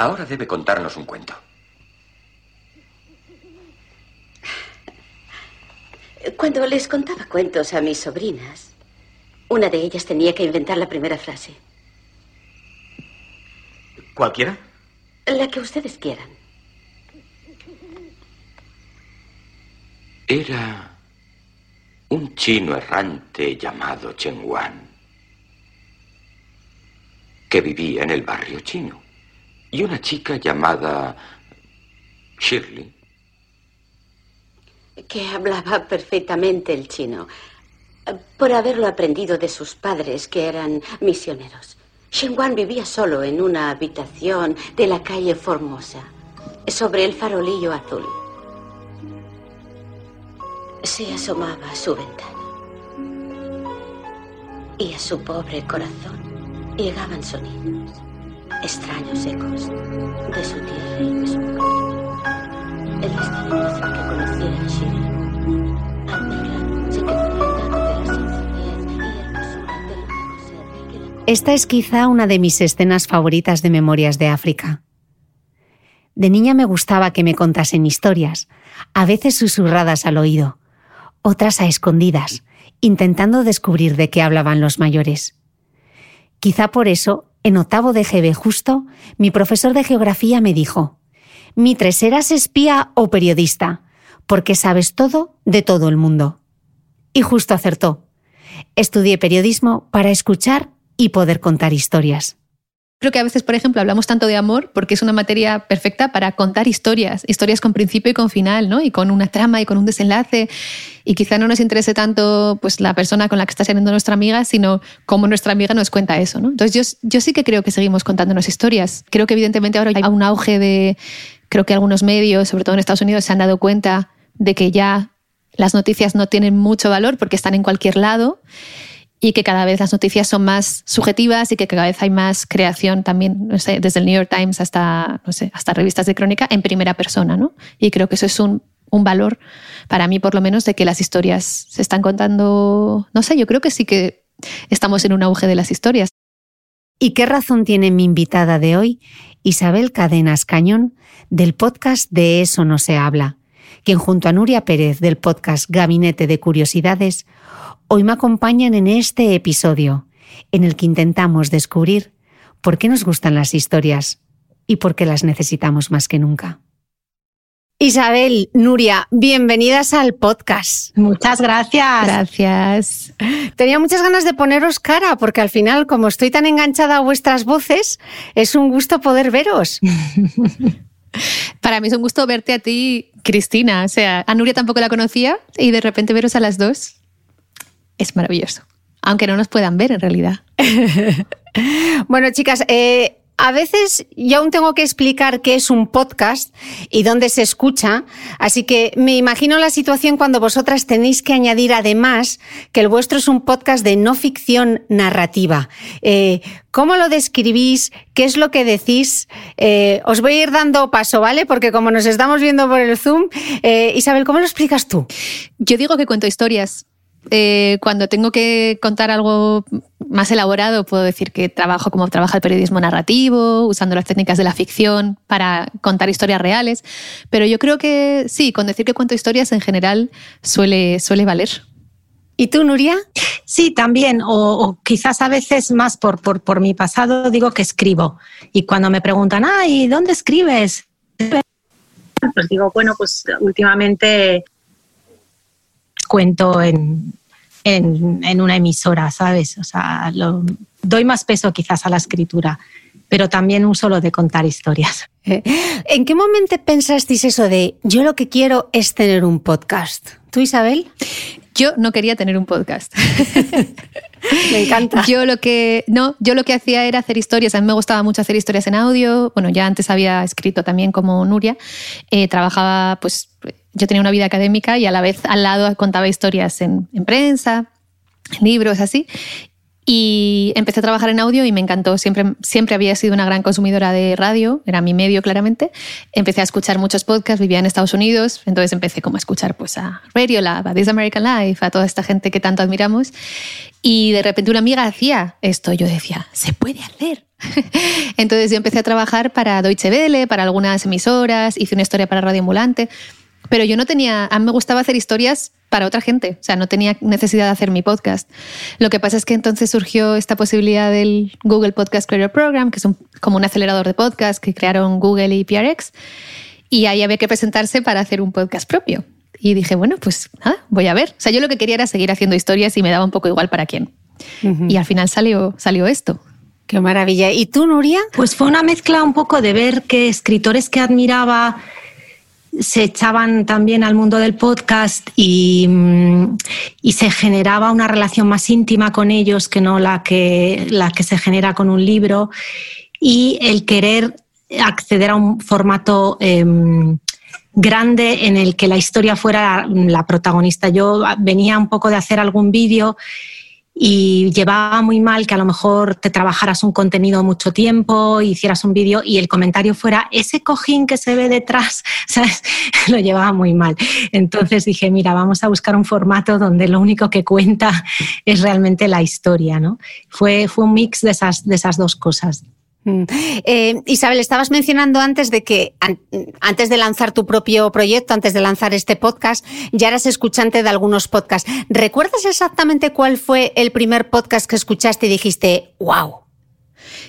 Ahora debe contarnos un cuento. Cuando les contaba cuentos a mis sobrinas, una de ellas tenía que inventar la primera frase. ¿Cualquiera? La que ustedes quieran. Era un chino errante llamado Chen Wan, que vivía en el barrio chino y una chica llamada Shirley. Que hablaba perfectamente el chino, por haberlo aprendido de sus padres, que eran misioneros. Wan vivía solo en una habitación de la calle Formosa, sobre el farolillo azul. Se asomaba a su ventana. Y a su pobre corazón llegaban sonidos extraños ecos de su tierra y de su El destino que conociera a. Esta es quizá una de mis escenas favoritas de Memorias de África. De niña me gustaba que me contasen historias, a veces susurradas al oído, otras a escondidas, intentando descubrir de qué hablaban los mayores. Quizá por eso en octavo de GB justo, mi profesor de geografía me dijo, Mitre, ¿serás espía o periodista? Porque sabes todo de todo el mundo. Y justo acertó. Estudié periodismo para escuchar y poder contar historias. Creo que a veces, por ejemplo, hablamos tanto de amor porque es una materia perfecta para contar historias, historias con principio y con final, ¿no? Y con una trama y con un desenlace. Y quizá no nos interese tanto pues, la persona con la que está siendo nuestra amiga, sino cómo nuestra amiga nos cuenta eso, ¿no? Entonces yo, yo sí que creo que seguimos contándonos historias. Creo que evidentemente ahora hay un auge de, creo que algunos medios, sobre todo en Estados Unidos, se han dado cuenta de que ya las noticias no tienen mucho valor porque están en cualquier lado y que cada vez las noticias son más subjetivas y que cada vez hay más creación también, no sé, desde el New York Times hasta, no sé, hasta revistas de crónica en primera persona, ¿no? Y creo que eso es un, un valor, para mí por lo menos, de que las historias se están contando, no sé, yo creo que sí que estamos en un auge de las historias. ¿Y qué razón tiene mi invitada de hoy, Isabel Cadenas Cañón, del podcast De Eso No Se Habla, quien junto a Nuria Pérez del podcast Gabinete de Curiosidades hoy me acompañan en este episodio, en el que intentamos descubrir por qué nos gustan las historias y por qué las necesitamos más que nunca. Isabel, Nuria, bienvenidas al podcast. Muchas gracias. Gracias. Tenía muchas ganas de poneros cara porque al final, como estoy tan enganchada a vuestras voces, es un gusto poder veros. Para mí es un gusto verte a ti, Cristina. O sea, a Nuria tampoco la conocía y de repente veros a las dos es maravilloso. Aunque no nos puedan ver en realidad. bueno, chicas, eh, a veces yo aún tengo que explicar qué es un podcast y dónde se escucha, así que me imagino la situación cuando vosotras tenéis que añadir además que el vuestro es un podcast de no ficción narrativa. Eh, ¿Cómo lo describís? ¿Qué es lo que decís? Eh, os voy a ir dando paso, ¿vale? Porque como nos estamos viendo por el Zoom, eh, Isabel, ¿cómo lo explicas tú? Yo digo que cuento historias. Eh, cuando tengo que contar algo más elaborado, puedo decir que trabajo como trabaja el periodismo narrativo, usando las técnicas de la ficción para contar historias reales. Pero yo creo que sí, con decir que cuento historias en general suele, suele valer. ¿Y tú, Nuria? Sí, también, o, quizás a veces más por, por, por, mi pasado digo que escribo. Y cuando me preguntan, ay, ¿dónde escribes? Pues digo, bueno, pues últimamente cuento en, en, una emisora, ¿sabes? O sea, lo, doy más peso quizás a la escritura, pero también un solo de contar historias. ¿En qué momento pensasteis eso de yo lo que quiero es tener un podcast? ¿Tú, Isabel? Yo no quería tener un podcast. me encanta. Yo lo que no, yo lo que hacía era hacer historias. A mí me gustaba mucho hacer historias en audio. Bueno, ya antes había escrito también como Nuria. Eh, trabajaba pues yo tenía una vida académica y a la vez al lado contaba historias en, prensa, en libros, así. Y empecé a trabajar en audio y me encantó. Siempre, siempre había sido una gran consumidora de radio, era mi medio claramente. Empecé a escuchar muchos podcasts, vivía en Estados Unidos, entonces empecé como a escuchar pues, a Radiolab, a This American Life, a toda esta gente que tanto admiramos. Y de repente una amiga hacía esto, yo decía, se puede hacer. entonces yo empecé a trabajar para Deutsche Welle, para algunas emisoras, hice una historia para Radio Ambulante. Pero yo no tenía, a mí me gustaba hacer historias para otra gente, o sea, no tenía necesidad de hacer mi podcast. Lo que pasa es que entonces surgió esta posibilidad del Google Podcast Creator Program, que es como un acelerador de podcast que crearon Google y PRX, y ahí había que presentarse para hacer un podcast propio. Y dije, bueno, pues nada, voy a ver. O sea, yo lo que quería era seguir haciendo historias y me daba un poco igual para quién. Y al final salió, salió esto. Qué maravilla. ¿Y tú, Nuria? Pues fue una mezcla un poco de ver que escritores que admiraba se echaban también al mundo del podcast mm, y, se generaba una relación más íntima con ellos que no la que, la que se genera con un libro y el querer acceder a un formato em, grande en el que la historia fuera la protagonista. Yo venía un poco de hacer algún vídeo y llevaba muy mal que a lo mejor te trabajaras un contenido mucho tiempo, hicieras un vídeo y el comentario fuera ese cojín que se ve detrás, ¿sabes? Lo llevaba muy mal. Entonces dije, mira, vamos a buscar un formato donde lo único que cuenta es realmente la historia, ¿no? Fue, fue un mix de esas, de esas dos cosas. Mm. Eh, Isabel, estabas mencionando antes de que antes de lanzar tu propio proyecto, antes de lanzar este podcast, ya eras escuchante de algunos podcasts. ¿Recuerdas exactamente cuál fue el primer podcast que escuchaste y dijiste, wow?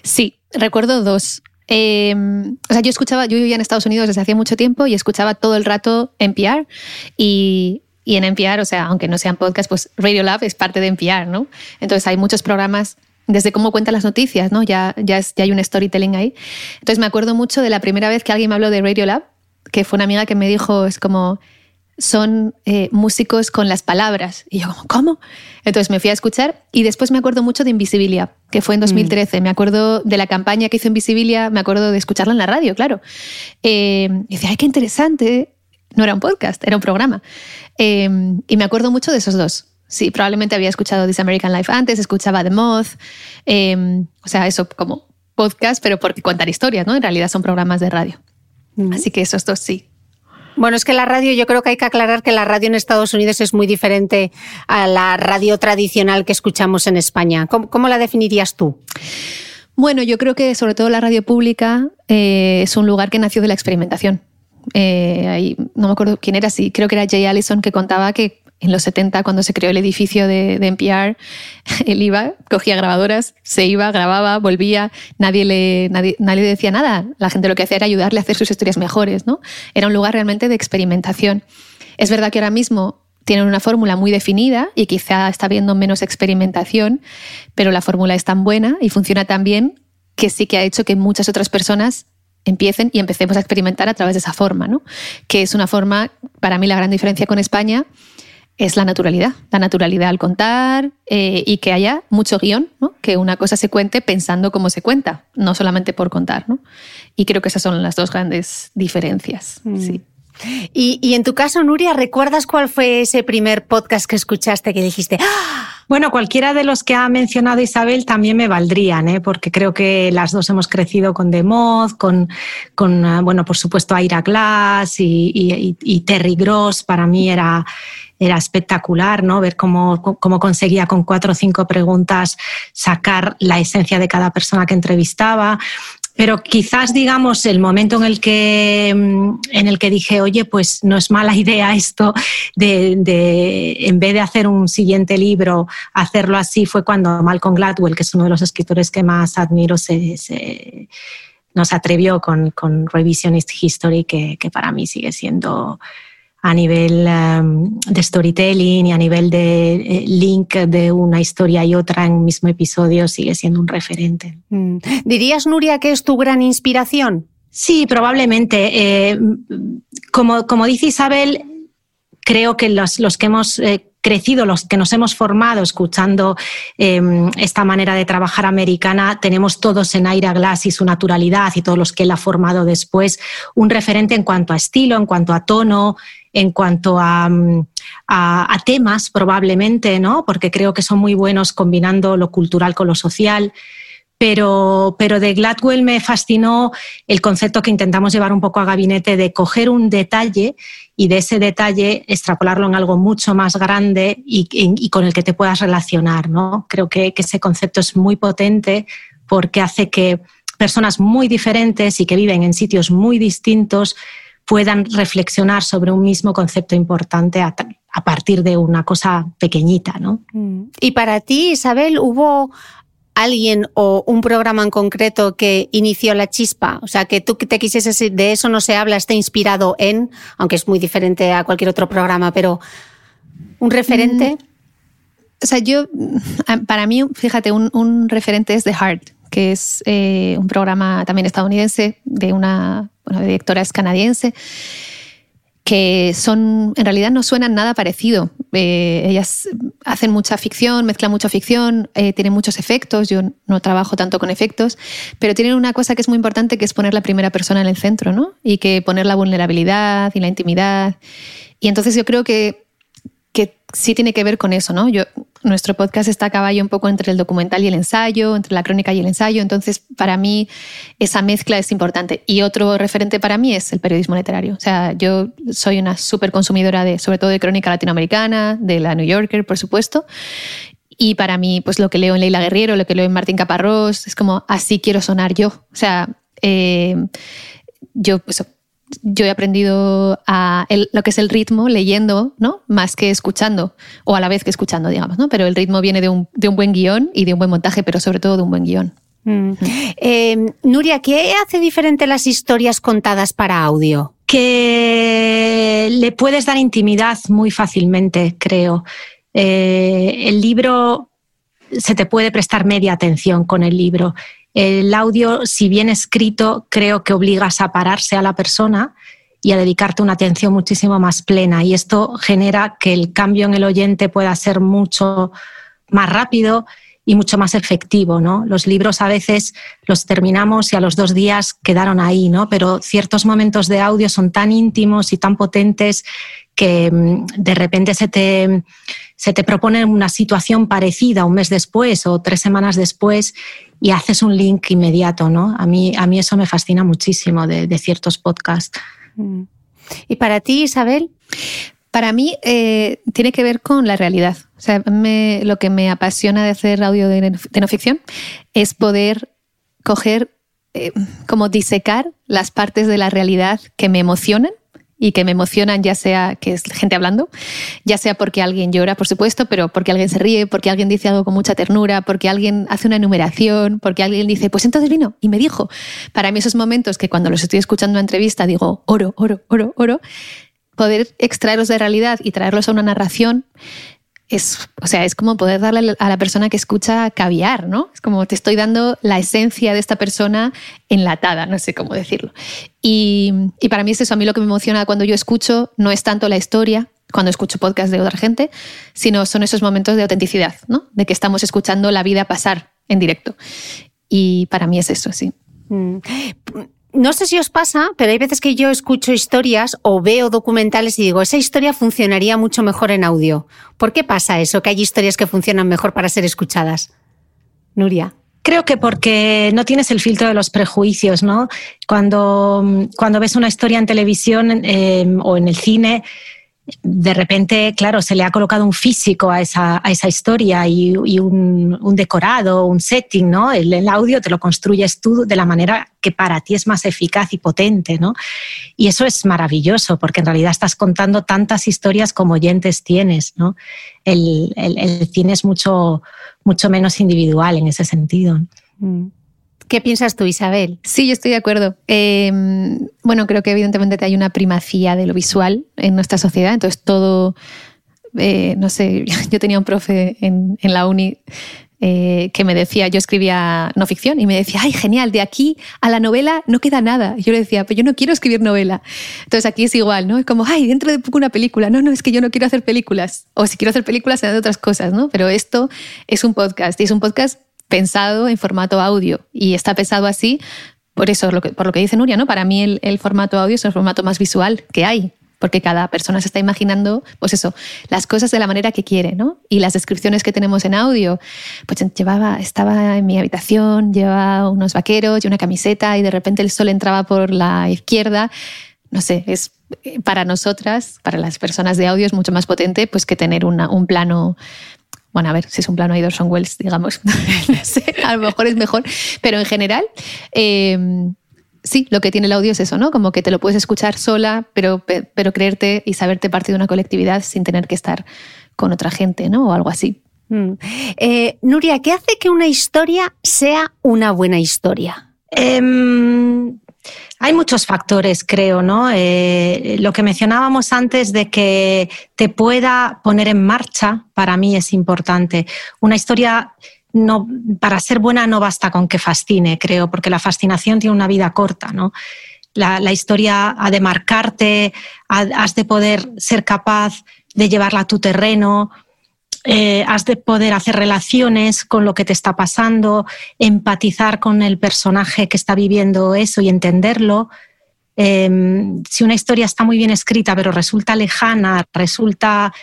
Sí, recuerdo dos. Em, o sea, yo escuchaba, yo vivía en Estados Unidos desde hacía mucho tiempo y escuchaba todo el rato NPR y, y en NPR, o sea, aunque no sean podcasts, pues Radio Lab es parte de NPR, ¿no? Entonces hay muchos programas desde cómo cuenta las noticias, ¿no? Ya, ya, ya hay un storytelling ahí. Entonces me acuerdo mucho de la primera vez que alguien me habló de Radio Lab, que fue una amiga que me dijo, es como, son eh, músicos con las palabras. Y yo como, ¿cómo? Entonces me fui a escuchar y después me acuerdo mucho de Invisibilia, que fue en 2013. Mm. Me acuerdo de la campaña que hizo Invisibilia, me acuerdo de escucharla en la radio, claro. Eh, y decía, ay, qué interesante. No era un podcast, era un programa. Eh, y me acuerdo mucho de esos dos. Sí, probablemente había escuchado This American Life antes, escuchaba The Moth, em, o sea, eso como podcast, pero porque contar historias, ¿no? En realidad son programas de radio. Así que esos dos sí. Bueno, es que la radio, yo creo que hay que aclarar que la radio en Estados Unidos es muy diferente a la radio tradicional que escuchamos en España. ¿Cómo, la definirías tú? Bueno, yo creo que sobre todo la radio pública eh, es un lugar que nació de la experimentación. Eh, ahí, no me acuerdo quién era, sí, creo que era Jay Allison que contaba que en los 70, cuando se creó el edificio de, NPR, él iba, cogía grabadoras, se iba, grababa, volvía, nadie le, nadie, nadie le decía nada. La gente lo que hacía era ayudarle a hacer sus historias mejores. ¿no? Era un lugar realmente de experimentación. Es verdad que ahora mismo tienen una fórmula muy definida y quizá está habiendo menos experimentación, pero la fórmula es tan buena y funciona tan bien que sí que ha hecho que muchas otras personas empiecen y empecemos a experimentar a través de esa forma, ¿no? que es una forma, para mí la gran diferencia con España es la naturalidad, la naturalidad al contar eh, y que haya mucho guion, ¿no? que una cosa se cuente pensando cómo se cuenta, no solamente por contar. ¿no? Y creo que esas son las dos grandes diferencias. Mm. Sí. Y, en tu caso, Nuria, ¿recuerdas cuál fue ese primer podcast que escuchaste que dijiste? ¡Ah! Bueno, cualquiera de los que ha mencionado Isabel también me valdrían, ¿eh? porque creo que las dos hemos crecido con The Moth, con, con ah, bueno, por supuesto, Aira Glass y, Terry Gross. Para mí era, era espectacular, ¿no? Ver cómo, cómo, conseguía con cuatro o cinco preguntas sacar la esencia de cada persona que entrevistaba. Pero quizás, digamos, el momento en el que, mm, en el que dije, oye, pues no es mala idea esto de, en vez de hacer un siguiente libro, hacerlo así, fue cuando Malcolm Gladwell, que es uno de los escritores que más admiro, se, nos atrevió con, con Revisionist History, que, que para mí sigue siendo a nivel em, de storytelling y a nivel de eh, link de una historia y otra en un mismo episodio sigue siendo un referente. Mm. ¿Dirías, Nuria, que es tu gran inspiración? Sí, probablemente. Eh, como, como dice Isabel, creo que los, los que hemos eh, crecido, los que nos hemos formado escuchando em, esta manera de trabajar americana, tenemos todos en Aira Glass y su naturalidad y todos los que él ha formado después, un referente en cuanto a estilo, en cuanto a tono, en cuanto a, temas probablemente, ¿no? porque creo que son muy buenos combinando lo cultural con lo social. Pero, pero, de Gladwell me fascinó el concepto que intentamos llevar un poco a gabinete de coger un detalle y de ese detalle extrapolarlo en algo mucho más grande y, con el que te puedas relacionar. ¿no? Creo que, ese concepto es muy potente porque hace que personas muy diferentes y que viven en sitios muy distintos puedan reflexionar sobre un mismo concepto importante a, partir de una cosa pequeñita. ¿no? Mm. Y para ti, Isabel, ¿hubo alguien o un programa en concreto que inició la chispa? O sea, que tú te quisieses, de eso no se habla, está inspirado en, aunque es muy diferente a cualquier otro programa, pero un referente. Mm. O sea, yo, para mí, fíjate, un, referente es The Heart, que es eh, un programa también estadounidense de una bueno, directora es canadiense, que son, en realidad no suenan nada parecido. Eh, ellas hacen mucha ficción, mezclan mucha ficción, eh, tienen muchos efectos, yo no trabajo tanto con efectos, pero tienen una cosa que es muy importante, que es poner la primera persona en el centro, ¿no? Y que poner la vulnerabilidad y la intimidad. Y entonces yo creo que sí tiene que ver con eso, ¿no? Yo nuestro podcast está a caballo un poco entre el documental y el ensayo, entre la crónica y el ensayo, entonces para mí esa mezcla es importante. Y otro referente para mí es el periodismo literario. O sea, yo soy una súper consumidora de, sobre todo de crónica latinoamericana, de la New Yorker, por supuesto. Y para mí, pues lo que leo en Leila Guerriero, lo que leo en Martín Caparrós, es como así quiero sonar yo. O sea, eh, yo pues, yo he aprendido a lo que es el ritmo leyendo, ¿no? Más que escuchando, o a la vez que escuchando, digamos, ¿no? Pero el ritmo viene de un, buen guion y de un buen montaje, pero sobre todo de un buen guion. Mm. Eh, Nuria, ¿qué hace diferente las historias contadas para audio? Que le puedes dar intimidad muy fácilmente, creo. Eh, el libro se te puede prestar media atención con el libro el audio, si bien escrito, creo que obligas a pararse a la persona y a dedicarte una atención muchísimo más plena. Y esto genera que el cambio en el oyente pueda ser mucho más rápido y mucho más efectivo, ¿no? Los libros a veces los terminamos y a los dos días quedaron ahí, ¿no? Pero ciertos momentos de audio son tan íntimos y tan potentes que mm, de repente se te, se te propone una situación parecida un mes después o tres semanas después y haces un link inmediato, ¿no? A mí, a mí eso me fascina muchísimo de, ciertos podcasts. Mm. ¿Y para ti, Isabel? Para mí eh, tiene que ver con la realidad. O sea, lo que me apasiona de hacer audio de, no ficción es poder coger, eh, como disecar las partes de la realidad que me emocionan y que me emocionan, ya sea que es gente hablando, ya sea porque alguien llora, por supuesto, pero porque alguien se ríe, porque alguien dice algo con mucha ternura, porque alguien hace una enumeración, porque alguien dice, pues entonces vino y me dijo. Para mí esos momentos que cuando los estoy escuchando en entrevista digo, oro, oro, oro, oro, poder extraerlos de realidad y traerlos a una narración es, o sea, es como poder darle a la persona que escucha caviar, ¿no? Es como te estoy dando la esencia de esta persona enlatada, no sé cómo decirlo. Y, y, para mí es eso, a mí lo que me emociona cuando yo escucho no es tanto la historia, cuando escucho podcast de otra gente, sino son esos momentos de autenticidad, ¿no? De que estamos escuchando la vida pasar en directo. Y para mí es eso, sí. Mm no sé si os pasa, pero hay veces que yo escucho historias o veo documentales y digo, esa historia funcionaría mucho mejor en audio. ¿Por qué pasa eso? Que hay historias que funcionan mejor para ser escuchadas. Nuria. Creo que porque no tienes el filtro de los prejuicios, ¿no? Cuando, cuando ves una historia en televisión eh, o en el cine, de repente, claro, se le ha colocado un físico a esa, a esa historia y, un, un, decorado, un setting, ¿no? El, el, audio te lo construyes tú de la manera que para ti es más eficaz y potente, ¿no? Y eso es maravilloso, porque en realidad estás contando tantas historias como oyentes tienes, ¿no? El, el, cine es mucho, mucho menos individual en ese sentido. Mm. ¿Qué piensas tú, Isabel? Sí, yo estoy de acuerdo. Em, bueno, creo que evidentemente hay una primacía de lo visual en nuestra sociedad, entonces todo, eh, no sé, yo tenía un profe en, la uni eh, que me decía, yo escribía no ficción y me decía, ay, genial, de aquí a la novela no queda nada. yo le decía, pero yo no quiero escribir novela. Entonces aquí es igual, ¿no? Es como, ay, dentro de poco una película. No, no, es que yo no quiero hacer películas. O si quiero hacer películas, serán de otras cosas, ¿no? Pero esto es un podcast y es un podcast pensado en formato audio y está pensado así por eso, por lo que dice Nuria, ¿no? Para mí el, formato audio es el formato más visual que hay, porque cada persona se está imaginando, pues eso, las cosas de la manera que quiere, ¿no? Y las descripciones que tenemos en audio, pues llevaba, estaba en mi habitación, llevaba unos vaqueros y una camiseta y de repente el sol entraba por la izquierda. No sé, es para nosotras, para las personas de audio, es mucho más potente pues que tener un plano bueno, a ver, si es un plano de Orson Welles, digamos, a lo mejor es mejor, pero en general, em, sí, lo que tiene el audio es eso, ¿no? Como que te lo puedes escuchar sola, pero, pero creerte y saberte parte de una colectividad sin tener que estar con otra gente, ¿no? O algo así. Mm. Eh, Nuria, ¿qué hace que una historia sea una buena historia? Em, hay muchos factores, creo, ¿no? Eh, lo que mencionábamos antes de que te pueda poner en marcha, para mí es importante. Una historia no, para ser buena no basta con que fascine, creo, porque la fascinación tiene una vida corta, ¿no? La, la historia ha de marcarte, has de poder ser capaz de llevarla a tu terreno, eh, has de poder hacer relaciones con lo que te está pasando, empatizar con el personaje que está viviendo eso y entenderlo. Em, si una historia está muy bien escrita pero resulta lejana, resulta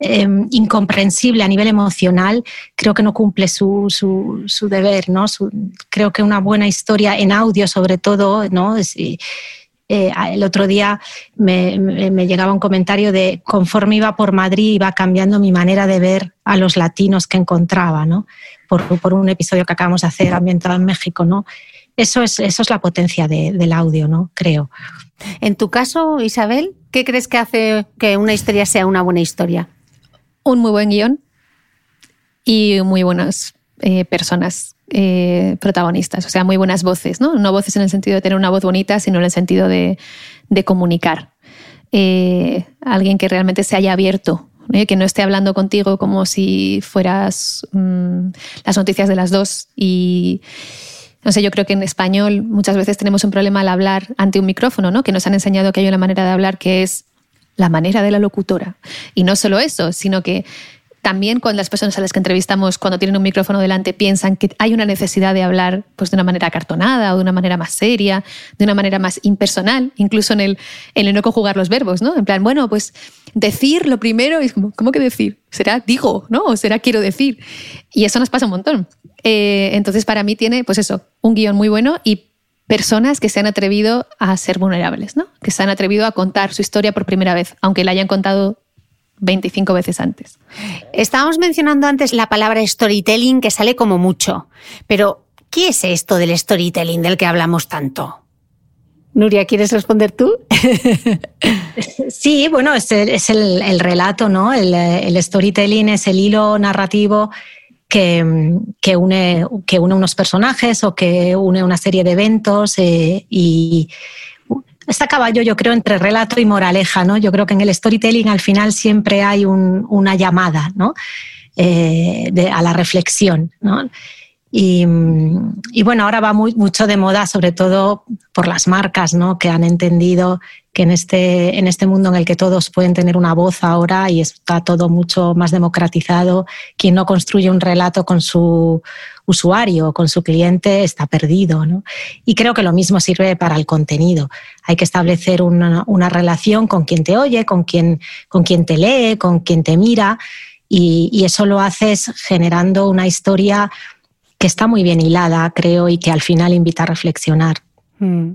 em, incomprensible a nivel emocional, creo que no cumple su, deber. ¿no? creo que una buena historia en audio sobre todo, ¿no? Eh, el otro día me, llegaba un comentario de conforme iba por Madrid iba cambiando mi manera de ver a los latinos que encontraba, ¿no? Por, un episodio que acabamos de hacer ambientado en México, ¿no? Eso es, eso es la potencia del audio, ¿no? Creo. En tu caso, Isabel, ¿qué crees que hace que una historia sea una buena historia? Un muy buen guion y muy buenas eh, personas eh, protagonistas, o sea, muy buenas voces, ¿no? No voces en el sentido de tener una voz bonita, sino en el sentido de, comunicar. Eh, alguien que realmente se haya abierto, que no esté hablando contigo como si fueras mm, las noticias de las dos y no sé, yo creo que en español muchas veces tenemos un problema al hablar ante un micrófono, ¿no? Que nos han enseñado que hay una manera de hablar que es la manera de la locutora. Y no solo eso, sino que también con las personas a las que entrevistamos cuando tienen un micrófono delante piensan que hay una necesidad de hablar pues, de una manera cartonada o de una manera más seria, de una manera más impersonal, incluso en el, en el no conjugar los verbos, ¿no? En plan, bueno, pues decir lo primero es como, ¿cómo que decir? ¿Será digo, ¿no? O será quiero decir. Y eso nos pasa un montón. Eh, entonces, para mí tiene, pues eso, un guion muy bueno y personas que se han atrevido a ser vulnerables, ¿no? Que se han atrevido a contar su historia por primera vez, aunque la hayan contado 25 veces antes. Estábamos mencionando antes la palabra storytelling que sale como mucho, pero ¿qué es esto del storytelling del que hablamos tanto? Nuria, ¿quieres responder tú? sí, bueno, es, el, relato, ¿no? El, storytelling es el hilo narrativo que, une, que une unos personajes o que une una serie de eventos eh, y está a caballo, yo creo, entre relato y moraleja, ¿no? Yo creo que en el storytelling al final siempre hay una llamada, ¿no? Eh, a la reflexión, ¿no? Y, bueno, ahora va mucho de moda, sobre todo por las marcas, ¿no? que han entendido que en este, en este mundo en el que todos pueden tener una voz ahora y está todo mucho más democratizado, quien no construye un relato con su usuario, con su cliente, está perdido. ¿no? Y creo que lo mismo sirve para el contenido. Hay que establecer una, relación con quien te oye, con quien, con quien te lee, con quien te mira. Y eso lo haces generando una historia que está muy bien hilada, creo, y que al final invita a reflexionar. Mm.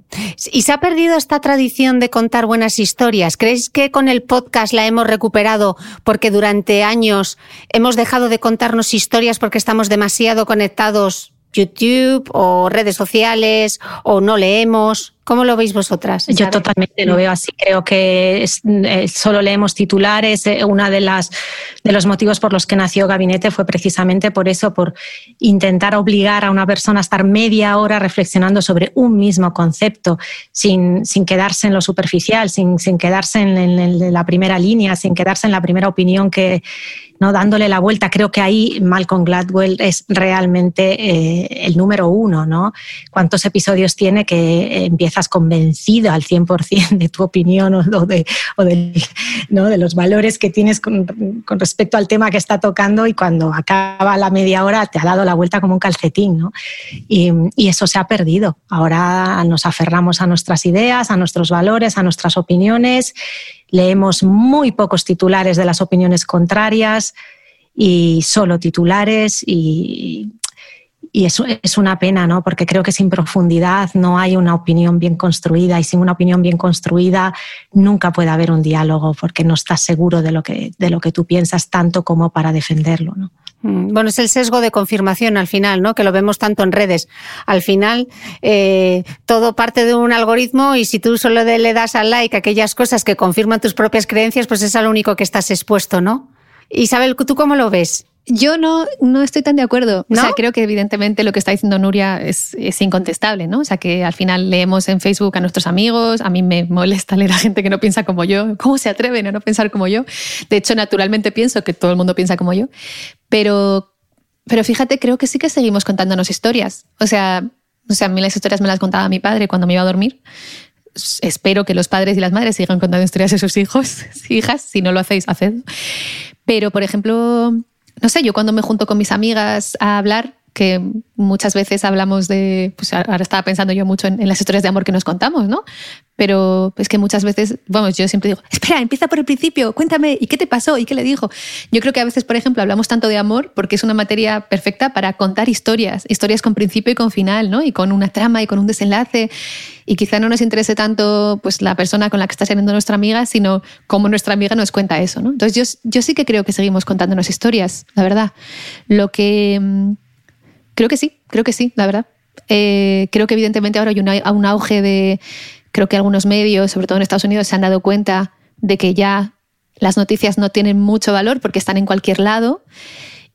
¿Y se ha perdido esta tradición de contar buenas historias? ¿Crees que con el podcast la hemos recuperado porque durante años hemos dejado de contarnos historias porque estamos demasiado conectados YouTube o redes sociales o no leemos? ¿Cómo lo veis vosotras? Yo totalmente lo veo así. Creo que eh, solo leemos titulares. Eh, Uno de, las, de los motivos por los que nació Gabinete fue precisamente por eso, por intentar obligar a una persona a estar media hora reflexionando sobre un mismo concepto, sin, sin quedarse en lo superficial, sin, sin quedarse en, en la primera línea, sin quedarse en la primera opinión que, ¿no? dándole la vuelta. Creo que ahí Malcolm Gladwell es realmente eh, el número uno. ¿no? ¿Cuántos episodios tiene que empieza convencido al 100% de tu opinión o, de, ¿no? de los valores que tienes con, respecto al tema que está tocando y cuando acaba la media hora te ha dado la vuelta como un calcetín. ¿no? Y eso se ha perdido. Ahora nos aferramos a nuestras ideas, a nuestros valores, a nuestras opiniones, leemos muy pocos titulares de las opiniones contrarias y solo titulares y y eso es una pena, ¿no? Porque creo que sin profundidad no hay una opinión bien construida y sin una opinión bien construida nunca puede haber un diálogo porque no estás seguro de lo que, de lo que tú piensas tanto como para defenderlo, ¿no? Mm, bueno, es el sesgo de confirmación al final, ¿no? Que lo vemos tanto en redes. Al final, eh, todo parte de un algoritmo y si tú solo le das al like aquellas cosas que confirman tus propias creencias, pues es a lo único que estás expuesto, ¿no? Isabel, ¿tú cómo lo ves? Yo no, no estoy tan de acuerdo. O sea, creo que evidentemente lo que está diciendo Nuria es, es, incontestable, ¿no? O sea, que al final leemos en Facebook a nuestros amigos, a mí me molesta leer a gente que no piensa como yo. ¿Cómo se atreven a no pensar como yo? De hecho, naturalmente pienso que todo el mundo piensa como yo. Pero, pero fíjate, creo que sí que seguimos contándonos historias. O sea, o sea, a mí las historias me las contaba mi padre cuando me iba a dormir. Espero que los padres y las madres sigan contando historias a sus hijos, hijas. Si no lo hacéis, haced. Pero, por ejemplo, no sé, yo cuando me junto con mis amigas a hablar, que muchas veces hablamos de, pues ahora estaba pensando yo mucho en, las historias de amor que nos contamos, ¿no? Pero es que muchas veces, vamos, yo siempre digo, espera, empieza por el principio, cuéntame, ¿y qué te pasó? ¿Y qué le dijo? Yo creo que a veces, por ejemplo, hablamos tanto de amor porque es una materia perfecta para contar historias, historias con principio y con final, ¿no? Y con una trama y con un desenlace. Y quizá no nos interese tanto pues, la persona con la que está saliendo nuestra amiga, sino cómo nuestra amiga nos cuenta eso, ¿no? Entonces yo, yo sí que creo que seguimos contándonos historias, la verdad. Lo que mm, Creo que sí, creo que sí, la verdad. Eh, creo que evidentemente ahora hay un auge de, creo que algunos medios, sobre todo en Estados Unidos, se han dado cuenta de que ya las noticias no tienen mucho valor porque están en cualquier lado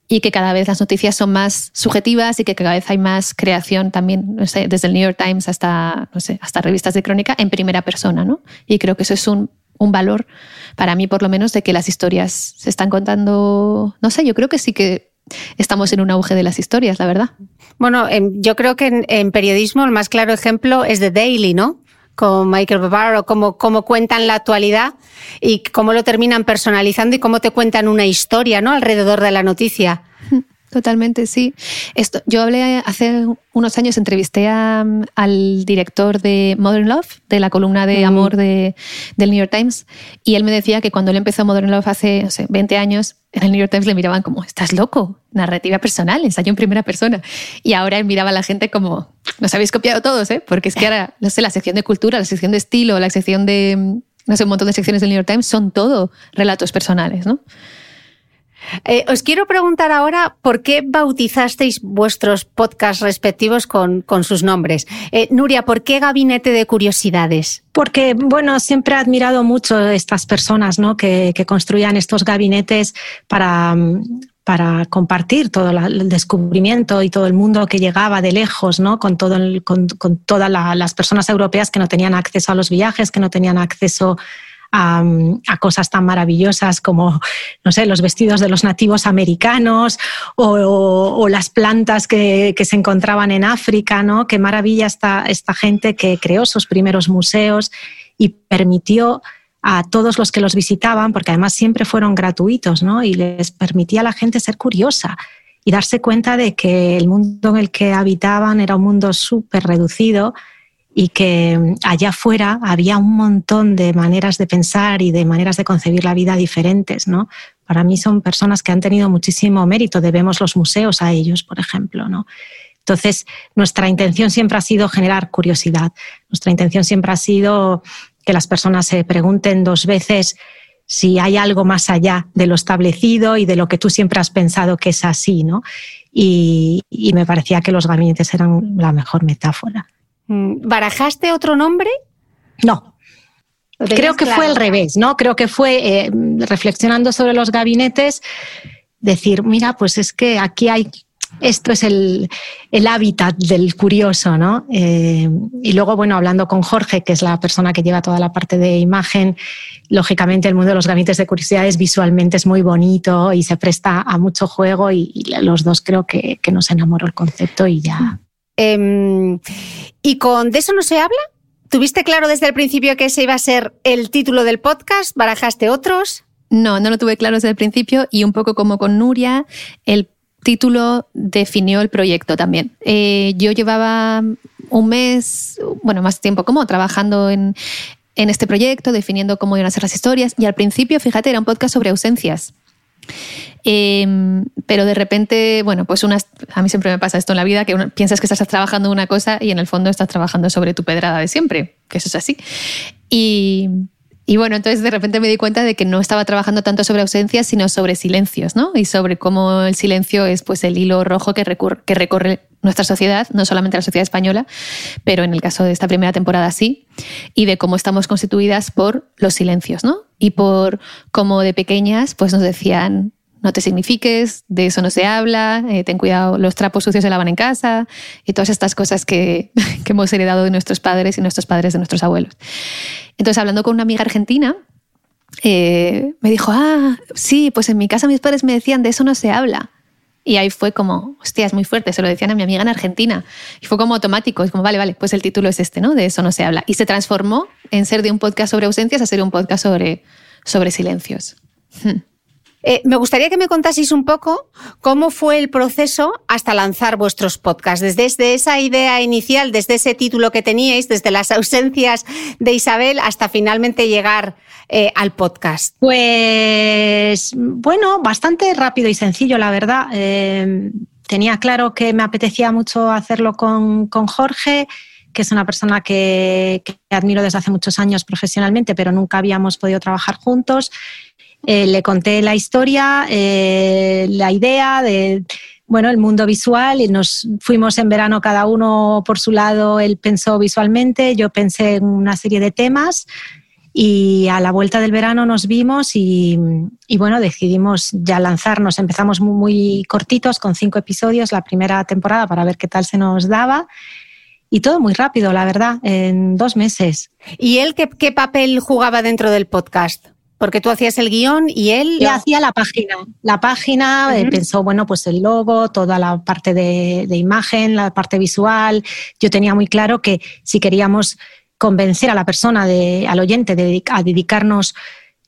y que cada vez las noticias son más subjetivas y que cada vez hay más creación también, no sé, desde el New York Times hasta, hasta revistas de crónica en primera persona, ¿no? Y creo que eso es un, un valor para mí, por lo menos, de que las historias se están contando, no sé, yo creo que sí que estamos en un auge de las historias, la verdad. Bueno, yo creo que en, periodismo el más claro ejemplo es The Daily, ¿no? Con Michael Barbaro, cómo, cómo cuentan la actualidad y cómo lo terminan personalizando y cómo te cuentan una historia, ¿no? Alrededor de la noticia. Totalmente, sí. Esto, yo hablé hace unos años, entrevisté al director de Modern Love, de la columna de amor de, del New York Times, y él me decía que cuando él empezó Modern Love hace 20 años, en el New York Times le miraban como, estás loco, narrativa personal, ensayo en primera persona. Y ahora él miraba a la gente como, nos habéis copiado todos, ¿eh? Porque es que ahora, no sé, la sección de cultura, la sección de estilo, la sección de, no sé, un montón de secciones del New York Times son todo relatos personales, ¿no? Eh, os quiero preguntar ahora por qué bautizasteis vuestros podcasts respectivos con, sus nombres. Eh, Nuria, ¿por qué Gabinete de Curiosidades? Porque, bueno, siempre he admirado mucho estas personas ¿no? que, construían estos gabinetes para, para compartir todo el descubrimiento y todo el mundo que llegaba de lejos, ¿no? con, con todas las personas europeas que no tenían acceso a los viajes, que no tenían acceso a, cosas tan maravillosas como, no sé, los vestidos de los nativos americanos o, las plantas que, se encontraban en África, ¿no? Qué maravilla esta, esta gente que creó sus primeros museos y permitió a todos los que los visitaban, porque además siempre fueron gratuitos, ¿no? Y les permitía a la gente ser curiosa y darse cuenta de que el mundo en el que habitaban era un mundo súper reducido, y que allá afuera había un montón de maneras de pensar y de maneras de concebir la vida diferentes, ¿no? Para mí son personas que han tenido muchísimo mérito, debemos los museos a ellos, por ejemplo, ¿no? Entonces, nuestra intención siempre ha sido generar curiosidad. Nuestra intención siempre ha sido que las personas se pregunten dos veces si hay algo más allá de lo establecido y de lo que tú siempre has pensado que es así, ¿no? Y, y me parecía que los gabinetes eran la mejor metáfora. Mm, ¿Barajaste otro nombre? No. Creo que fue al revés, ¿no? Creo que fue eh, reflexionando sobre los gabinetes, decir, mira, pues es que aquí hay esto es el, hábitat del curioso, ¿no? Eh, y luego, bueno, hablando con Jorge, que es la persona que lleva toda la parte de imagen, lógicamente el mundo de los gabinetes de curiosidades visualmente es muy bonito y se presta a mucho juego y, los dos creo que, que, nos enamoró el concepto y ya. Em, ¿Y con De eso no se habla? ¿Tuviste claro desde el principio que ese iba a ser el título del podcast? ¿Barajaste otros? No, no lo tuve claro desde el principio y un poco como con Nuria, el título definió el proyecto también. Eh, yo llevaba un mes, bueno, más tiempo como trabajando en, en este proyecto, definiendo cómo iban a ser las historias y al principio, fíjate, era un podcast sobre ausencias. Em, pero de repente, bueno, pues unas, a mí siempre me pasa esto en la vida, que piensas que estás trabajando una cosa y en el fondo estás trabajando sobre tu pedrada de siempre, que eso es así. Y, y bueno, entonces de repente me di cuenta de que no estaba trabajando tanto sobre ausencias, sino sobre silencios, ¿no? Y sobre cómo el silencio es pues el hilo rojo que, que recorre nuestra sociedad, no solamente la sociedad española, pero en el caso de esta primera temporada sí, y de cómo estamos constituidas por los silencios, ¿no? Y por cómo de pequeñas pues nos decían no te signifiques, de eso no se habla, eh, ten cuidado, los trapos sucios se lavan en casa y todas estas cosas que, que hemos heredado de nuestros padres y nuestros padres de nuestros abuelos. Entonces, hablando con una amiga argentina, eh, me dijo, ah, sí, pues en mi casa mis padres me decían, de eso no se habla. Y ahí fue como, hostia, es muy fuerte, se lo decían a mi amiga en Argentina. Y fue como automático, es como, vale, vale, pues el título es este, ¿no? De eso no se habla. Y se transformó en ser de un podcast sobre ausencias a ser un podcast sobre, sobre silencios. Hmm. Eh, me gustaría que me contaseis un poco cómo fue el proceso hasta lanzar vuestros podcasts, desde, esa idea inicial, desde ese título que teníais, desde las ausencias de Isabel hasta finalmente llegar eh, al podcast. Pues bueno, bastante rápido y sencillo, la verdad. Eh, tenía claro que me apetecía mucho hacerlo con, Jorge que es una persona que, admiro desde hace muchos años profesionalmente, pero nunca habíamos podido trabajar juntos. Eh, le conté la historia, eh, la idea de bueno, el mundo visual y nos fuimos en verano cada uno por su lado, él pensó visualmente, yo pensé en una serie de temas y a la vuelta del verano nos vimos y, bueno, decidimos ya lanzarnos. Empezamos muy, cortitos con cinco episodios la primera temporada para ver qué tal se nos daba y todo muy rápido, la verdad, en dos meses. ¿Y él qué papel jugaba dentro del podcast? Porque tú hacías el guion y él... Él hacía la página. La página, eh, pensó, bueno, pues el logo, toda la parte de, imagen, la parte visual. Yo tenía muy claro que si queríamos convencer a la persona, de, al oyente, de, a dedicarnos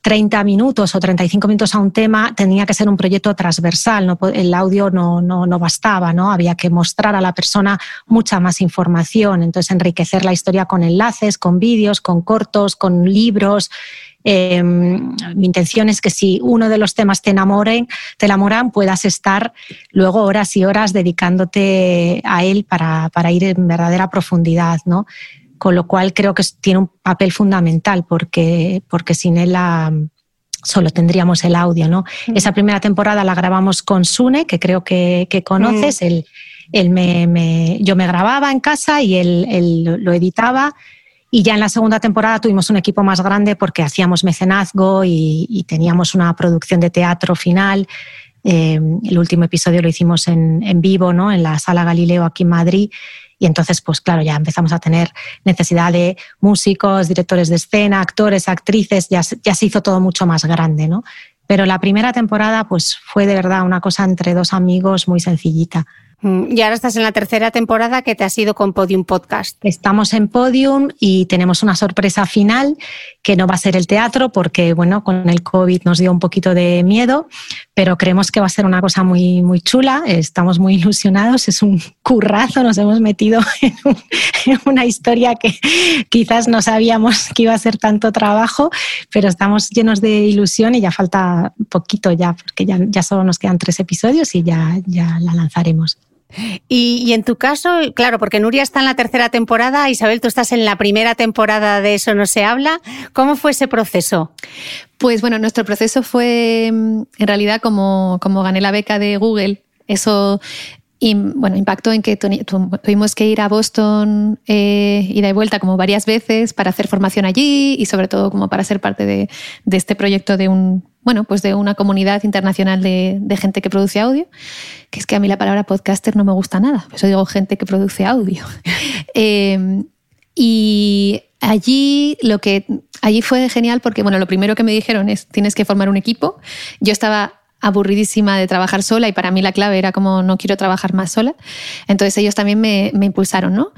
30 minutos o 35 minutos a un tema, tenía que ser un proyecto transversal, no, el audio no, no, no, bastaba, ¿no? había que mostrar a la persona mucha más información, entonces enriquecer la historia con enlaces, con vídeos, con cortos, con libros, Em, mi intención es que si uno de los temas te enamoren, te enamoran, puedas estar luego horas y horas dedicándote a él para, ir en verdadera profundidad, ¿no? Con lo cual creo que tiene un papel fundamental porque, porque sin él la, solo tendríamos el audio, ¿no? Esa primera temporada la grabamos con Sune, que creo que, conoces. Él, me, yo me grababa en casa y él, lo editaba. Y ya en la segunda temporada tuvimos un equipo más grande porque hacíamos mecenazgo y, teníamos una producción de teatro final. Eh, el último episodio lo hicimos en, vivo, ¿no? En la Sala Galileo aquí en Madrid. Y entonces, pues claro, ya empezamos a tener necesidad de músicos, directores de escena, actores, actrices, ya, ya se hizo todo mucho más grande, ¿no? Pero la primera temporada, pues fue de verdad una cosa entre dos amigos muy sencillita. Mm, y ahora estás en la tercera temporada que te has ido con Podium Podcast. Estamos en Podium y tenemos una sorpresa final que no va a ser el teatro porque, bueno, con el COVID nos dio un poquito de miedo, pero creemos que va a ser una cosa muy, muy chula. Estamos muy ilusionados. Es un currazo. Nos hemos metido en, una historia que quizás no sabíamos que iba a ser tanto trabajo, pero estamos llenos de ilusión y ya falta poquito ya, porque ya, ya solo nos quedan tres episodios y ya, ya la lanzaremos. Y, en tu caso, claro, porque Nuria está en la tercera temporada, Isabel, tú estás en la primera temporada de Eso no se habla. ¿Cómo fue ese proceso? Pues bueno, nuestro proceso fue mm, en realidad como, como gané la beca de Google. Eso y bueno, impactó en que tuvimos que ir a Boston eh, ida y vuelta como varias veces para hacer formación allí y sobre todo como para ser parte de, de este proyecto de un bueno, pues de una comunidad internacional de, de, gente que produce audio, que es que a mí la palabra podcaster no me gusta nada, por eso digo gente que produce audio. eh, y allí lo que allí fue genial porque bueno, lo primero que me dijeron es tienes que formar un equipo. Yo estaba aburridísima de trabajar sola y para mí la clave era como no quiero trabajar más sola. Entonces ellos también me, impulsaron, ¿no?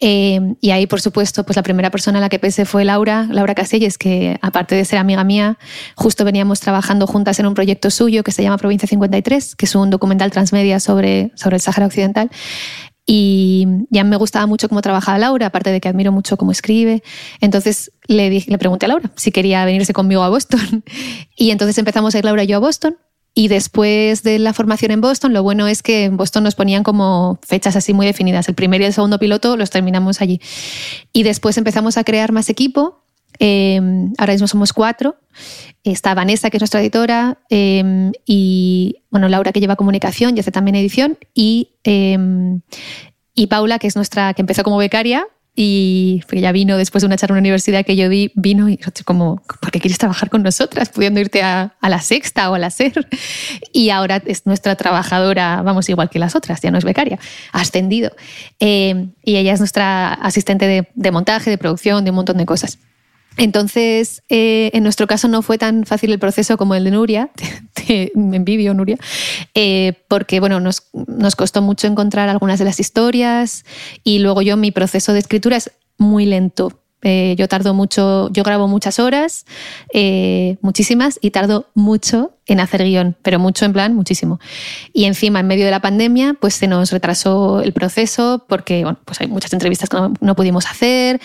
Eh, y ahí, por supuesto, pues la primera persona a la que pensé fue Laura, Laura Caselles, que aparte de ser amiga mía, justo veníamos trabajando juntas en un proyecto suyo que se llama Provincia 53, que es un documental transmedia sobre, sobre el Sáhara Occidental. Y ya me gustaba mucho cómo trabajaba Laura, aparte de que admiro mucho cómo escribe. Entonces le, dije, le pregunté a Laura si quería venirse conmigo a Boston. Y entonces empezamos a ir Laura y yo a Boston. Y después de la formación en Boston, lo bueno es que en Boston nos ponían como fechas así muy definidas. El primer y el segundo piloto los terminamos allí. Y después empezamos a crear más equipo. Em, ahora mismo somos cuatro. Está Vanessa, que es nuestra editora, em, y bueno, Laura, que lleva comunicación y hace también edición, y, em, y Paula, que es nuestra, que empezó como becaria y ella vino después de una charla en la universidad que yo di, vino y como, ¿por qué quieres trabajar con nosotras? Pudiendo irte a, la sexta o a la SER. Y ahora es nuestra trabajadora, vamos, igual que las otras, ya no es becaria, ascendido. Eh, y ella es nuestra asistente de, de montaje, de producción, de un montón de cosas. Entonces, eh, en nuestro caso no fue tan fácil el proceso como el de Nuria, te, me envidio Nuria, eh, porque bueno, nos, costó mucho encontrar algunas de las historias y luego yo mi proceso de escritura es muy lento. Eh, yo tardo mucho, yo grabo muchas horas, muchísimas, y tardo mucho en hacer guion, pero mucho en plan, muchísimo. Y encima, en medio de la pandemia, pues se nos retrasó el proceso porque, bueno, pues hay muchas entrevistas que no pudimos hacer,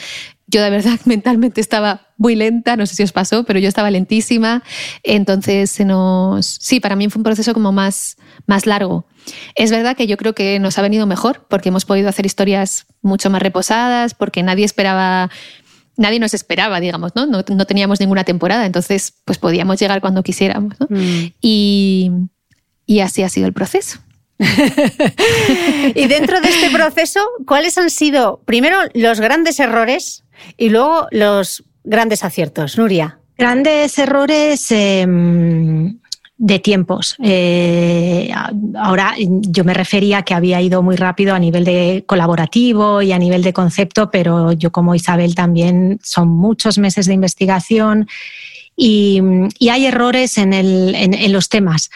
yo de verdad mentalmente estaba muy lenta, no sé si os pasó, pero yo estaba lentísima. Entonces se nos... Sí, para mí fue un proceso como más, más largo. Es verdad que yo creo que nos ha venido mejor porque hemos podido hacer historias mucho más reposadas, porque nadie esperaba nadie nos esperaba, digamos, ¿no? ¿no? teníamos ninguna temporada, entonces pues podíamos llegar cuando quisiéramos. ¿no? Mm. Y, y, así ha sido el proceso. y dentro de este proceso, ¿cuáles han sido, primero, los grandes errores y luego los grandes aciertos, Nuria. Grandes errores em, de tiempos. Eh, ahora yo me refería que había ido muy rápido a nivel de colaborativo y a nivel de concepto, pero yo como Isabel también son muchos meses de investigación y, hay errores en, en los temas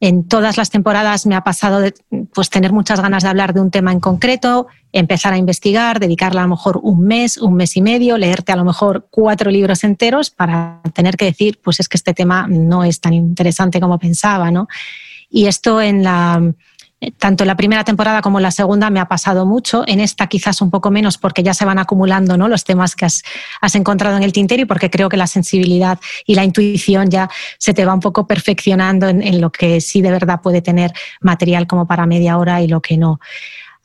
en todas las temporadas me ha pasado de, pues, tener muchas ganas de hablar de un tema en concreto, empezar a investigar, dedicarle a lo mejor un mes, un mes y medio, leerte a lo mejor cuatro libros enteros para tener que decir, pues es que este tema no es tan interesante como pensaba, ¿no? Y esto en la, tanto en la primera temporada como en la segunda me ha pasado mucho, en esta quizás un poco menos porque ya se van acumulando ¿no? los temas que has, encontrado en el tintero y porque creo que la sensibilidad y la intuición ya se te va un poco perfeccionando en, lo que sí de verdad puede tener material como para media hora y lo que no.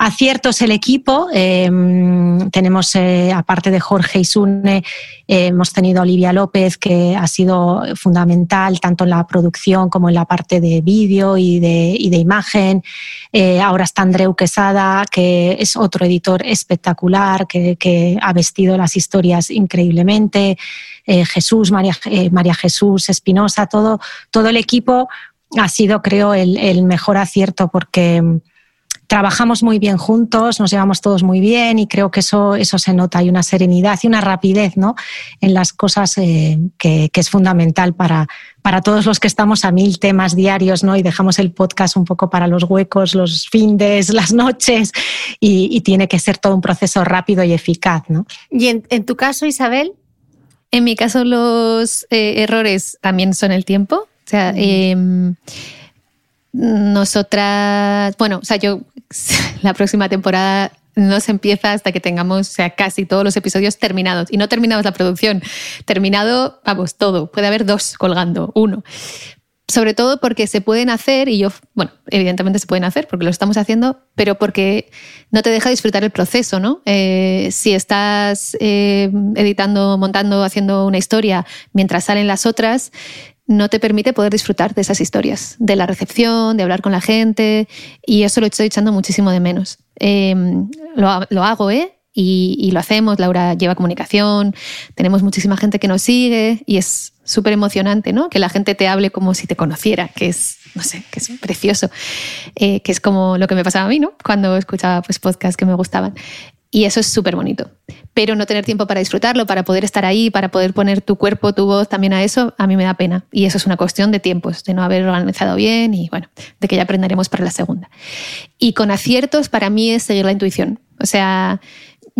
Aciertos el equipo. Em, tenemos, eh, aparte de Jorge y Sune, eh, hemos tenido a Olivia López, que ha sido fundamental tanto en la producción como en la parte de vídeo y de, imagen. Eh, ahora está Andreu Quesada, que es otro editor espectacular, que, ha vestido las historias increíblemente. Jesús, María, María Jesús Espinosa, todo, todo el equipo ha sido, creo, el mejor acierto porque trabajamos muy bien juntos, nos llevamos todos muy bien y creo que eso, eso se nota. Hay una serenidad y una rapidez ¿no? en las cosas eh, que, es fundamental para, para todos los que estamos a mil temas diarios ¿no? y dejamos el podcast un poco para los huecos, los fines, las noches y, tiene que ser todo un proceso rápido y eficaz. ¿no? ¿Y en, tu caso, Isabel? En mi caso, los eh, errores también son el tiempo. O sea, em, nosotras, bueno, o sea, yo la próxima temporada no se empieza hasta que tengamos sea, casi todos los episodios terminados. Y no terminados la producción, terminado, vamos, todo. Puede haber dos colgando, uno. Sobre todo porque se pueden hacer, y yo, bueno, evidentemente se pueden hacer porque lo estamos haciendo, pero porque no te deja disfrutar el proceso, ¿no? Eh, si estás eh, editando, montando, haciendo una historia mientras salen las otras, no te permite poder disfrutar de esas historias, de la recepción, de hablar con la gente, y eso lo estoy echando muchísimo de menos. Em, lo, hago, ¿eh? Y, lo hacemos, Laura lleva comunicación, tenemos muchísima gente que nos sigue y es súper emocionante, ¿no? Que la gente te hable como si te conociera, que es, no sé, que es precioso, eh, que es como lo que me pasaba a mí, ¿no? Cuando escuchaba pues, podcasts que me gustaban. Y eso es súper bonito. Pero no tener tiempo para disfrutarlo, para poder estar ahí, para poder poner tu cuerpo, tu voz también a eso, a mí me da pena. Y eso es una cuestión de tiempos, de no haber organizado bien y bueno, de que ya aprenderemos para la segunda. Y con aciertos, para mí es seguir la intuición. O sea,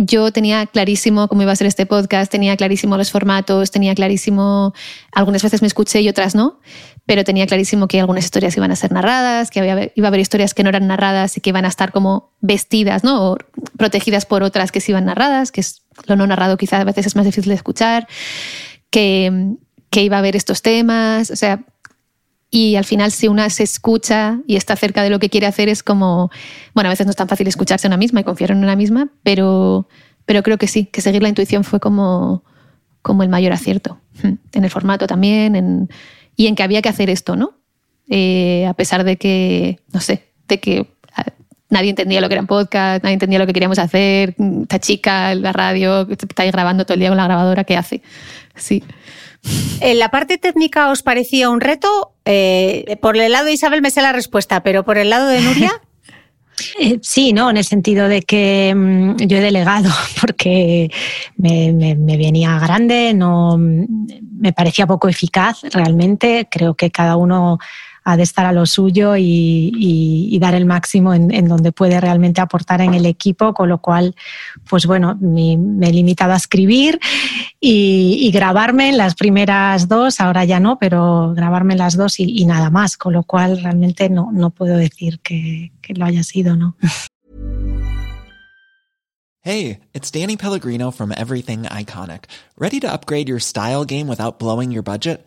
yo tenía clarísimo cómo iba a ser este podcast, tenía clarísimo los formatos, tenía clarísimo, algunas veces me escuché y otras no, pero tenía clarísimo que algunas historias iban a ser narradas, que iba a haber historias que no eran narradas y que iban a estar como vestidas, ¿no? O protegidas por otras que sí iban narradas, que lo no narrado quizás a veces es más difícil de escuchar, que, que iba a haber estos temas, o sea, y al final si una se escucha y está cerca de lo que quiere hacer es como, bueno, a veces no es tan fácil escucharse una misma y confiar en una misma, pero, pero creo que sí, que seguir la intuición fue como, como el mayor acierto, hmm. en el formato también, en, y en que había que hacer esto, ¿no? Eh, a pesar de que, no sé, de que ah, nadie entendía lo que era un podcast, nadie entendía lo que queríamos hacer, esta chica, la radio, está ahí grabando todo el día con la grabadora, ¿qué hace? Sí. ¿En la parte técnica os parecía un reto? Eh, por el lado de Isabel me sé la respuesta, pero por el lado de Nuria. Eh, sí, ¿no? En el sentido de que mm, yo he delegado porque me, me, venía grande, no me parecía poco eficaz realmente. Creo que cada uno ha de estar a lo suyo y, dar el máximo en, donde puede realmente aportar en el equipo, con lo cual, pues bueno, me, he limitado a escribir y, grabarme las primeras dos, ahora ya no, pero grabarme las dos y, nada más, con lo cual realmente no, no puedo decir que, que lo haya sido, ¿no? Hey, it's Danny Pellegrino from Everything Iconic. ¿Ready to upgrade your style game without blowing your budget?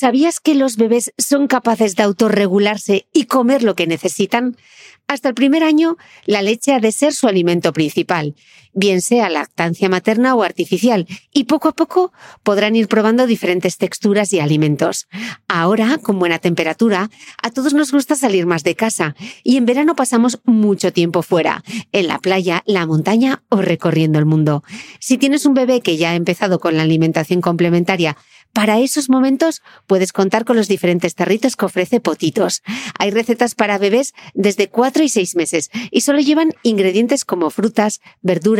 ¿Sabías que los bebés son capaces de autorregularse y comer lo que necesitan? Hasta el primer año, la leche ha de ser su alimento principal, bien sea lactancia materna o artificial, y poco a poco podrán ir probando diferentes texturas y alimentos. Ahora, con buena temperatura, a todos nos gusta salir más de casa, y en verano pasamos mucho tiempo fuera, en la playa, la montaña o recorriendo el mundo. Si tienes un bebé que ya ha empezado con la alimentación complementaria, para esos momentos puedes contar con los diferentes tarritos que ofrece Potitos. Hay recetas para bebés desde 4 y 6 meses y solo llevan ingredientes como frutas, verduras,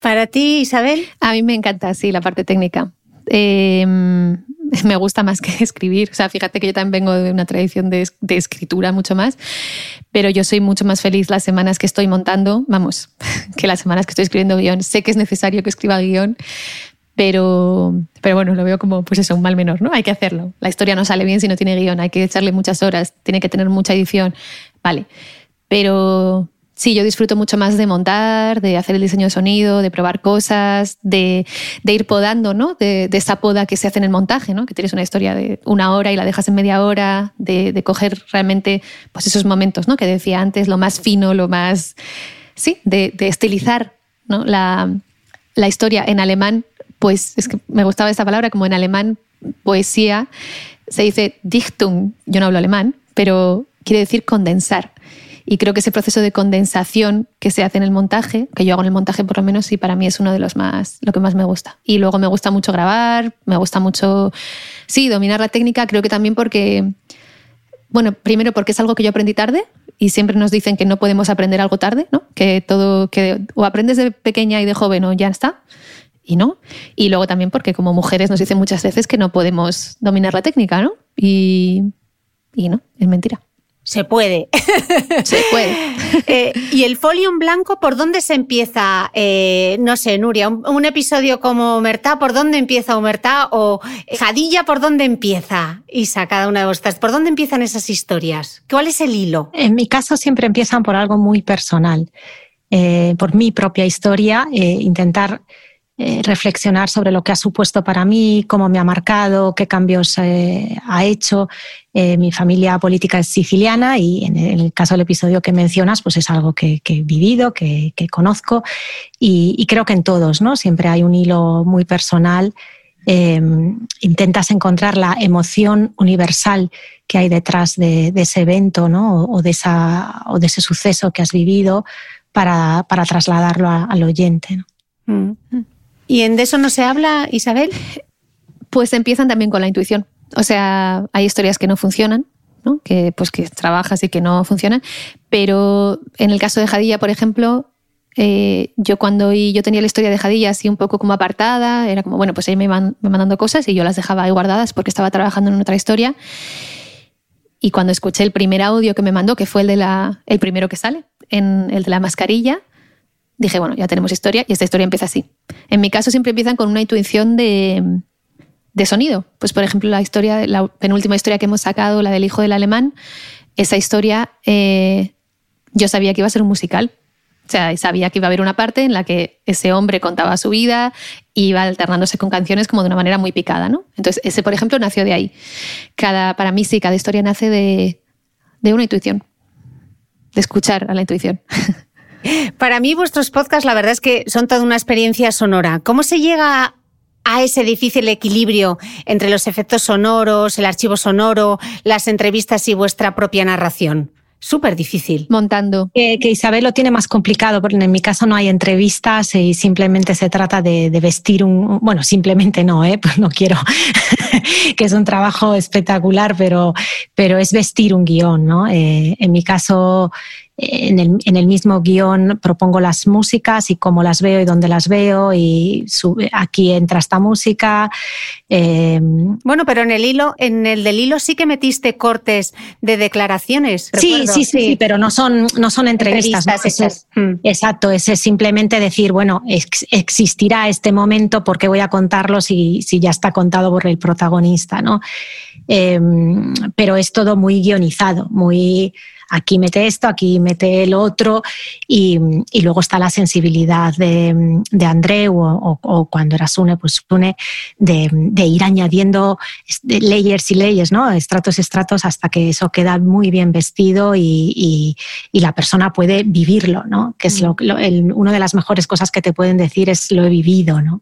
Para ti, Isabel. A mí me encanta, sí, la parte técnica. Eh, me gusta más que escribir. O sea, fíjate que yo también vengo de una tradición de, de, escritura mucho más, pero yo soy mucho más feliz las semanas que estoy montando, vamos, que las semanas que estoy escribiendo guion. Sé que es necesario que escriba guion, pero, pero bueno, lo veo como pues eso, un mal menor, ¿no? Hay que hacerlo. La historia no sale bien si no tiene guion, hay que echarle muchas horas, tiene que tener mucha edición, vale. Pero sí, yo disfruto mucho más de montar, de hacer el diseño de sonido, de probar cosas, de, ir podando, ¿no? De, de, esa poda que se hace en el montaje, ¿no? Que tienes una historia de una hora y la dejas en media hora, de, coger realmente pues esos momentos, ¿no? Que decía antes, lo más fino, lo más... Sí, de, estilizar ¿no? la, historia en alemán pues es que me gustaba esa palabra, como en alemán poesía se dice Dichtung, yo no hablo alemán, pero quiere decir condensar. Y creo que ese proceso de condensación que se hace en el montaje, que yo hago en el montaje por lo menos, sí, para mí es uno de los más, lo que más me gusta. Y luego me gusta mucho grabar, me gusta mucho, sí, dominar la técnica, creo que también porque, bueno, primero porque es algo que yo aprendí tarde, y siempre nos dicen que no podemos aprender algo tarde, ¿no? Que todo, que o aprendes de pequeña y de joven o ya está y no. Y luego también porque como mujeres nos dicen muchas veces que no podemos dominar la técnica, ¿no? Y, y no, es mentira. Se puede. Se puede. eh, ¿Y el folio en blanco por dónde se empieza? Eh, no sé, Nuria, un, un, episodio como Omertá, ¿por dónde empieza Omertá? O Jadilla, ¿por dónde empieza? Isa, cada una de vosotras, ¿por dónde empiezan esas historias? ¿Cuál es el hilo? En mi caso siempre empiezan por algo muy personal, eh, por mi propia historia, eh, intentar eh, reflexionar sobre lo que ha supuesto para mí, cómo me ha marcado, qué cambios eh, ha hecho. Eh, mi familia política es siciliana y en el caso del episodio que mencionas, pues es algo que, he vivido, que, conozco y, creo que en todos, ¿no? Siempre hay un hilo muy personal. intentas encontrar la emoción universal que hay detrás de, ese evento, ¿no? O, de esa, o de ese suceso que has vivido para, trasladarlo al oyente. ¿no? Mm. ¿Y en de eso no se habla, Isabel? Pues empiezan también con la intuición. O sea, hay historias que no funcionan, ¿no? Que, pues, que trabajas y que no funcionan. Pero en el caso de Jadilla, por ejemplo, eh, yo cuando yo tenía la historia de Jadilla así un poco como apartada, era como, bueno, pues ella me iba mandando cosas y yo las dejaba ahí guardadas porque estaba trabajando en otra historia. Y cuando escuché el primer audio que me mandó, que fue el, de la, el primero que sale, en el de la mascarilla, dije, bueno, ya tenemos historia y esta historia empieza así. En mi caso siempre empiezan con una intuición de, de sonido. Pues por ejemplo, la historia, la penúltima historia que hemos sacado, la del hijo del alemán, esa historia eh, yo sabía que iba a ser un musical. O sea, sabía que iba a haber una parte en la que ese hombre contaba su vida y iba alternándose con canciones como de una manera muy picada, ¿no? Entonces, ese, por ejemplo, nació de ahí. Cada, para mí sí, cada historia nace de, de una intuición, de escuchar a la intuición. Para mí vuestros podcasts la verdad es que son toda una experiencia sonora. ¿Cómo se llega a ese difícil equilibrio entre los efectos sonoros, el archivo sonoro, las entrevistas y vuestra propia narración? Súper difícil. Montando. Que, que, Isabel lo tiene más complicado, porque en mi caso no hay entrevistas y simplemente se trata de, de vestir un. Bueno, simplemente no, ¿eh? Pues no quiero. que es un trabajo espectacular, pero, pero es vestir un guion, ¿no? Eh, en mi caso en el, en el, mismo guion propongo las músicas y cómo las veo y dónde las veo y aquí entra esta música. Em, bueno, pero en el hilo, en el del hilo sí que metiste cortes de declaraciones. Sí, sí, sí, pero no son, no son entrevistas. Mm. exacto, ese es simplemente decir, bueno, existirá este momento porque voy a contarlo si, si ya está contado por el protagonista, ¿no? Em, pero es todo muy guionizado, muy aquí mete esto, aquí mete el otro, y, luego está la sensibilidad de, de André o, cuando era Sune, pues Sune, de, ir añadiendo layers y layers, ¿no? estratos y estratos, hasta que eso queda muy bien vestido y, la persona puede vivirlo, ¿no? que es lo, una de las mejores cosas que te pueden decir es lo he vivido. ¿no?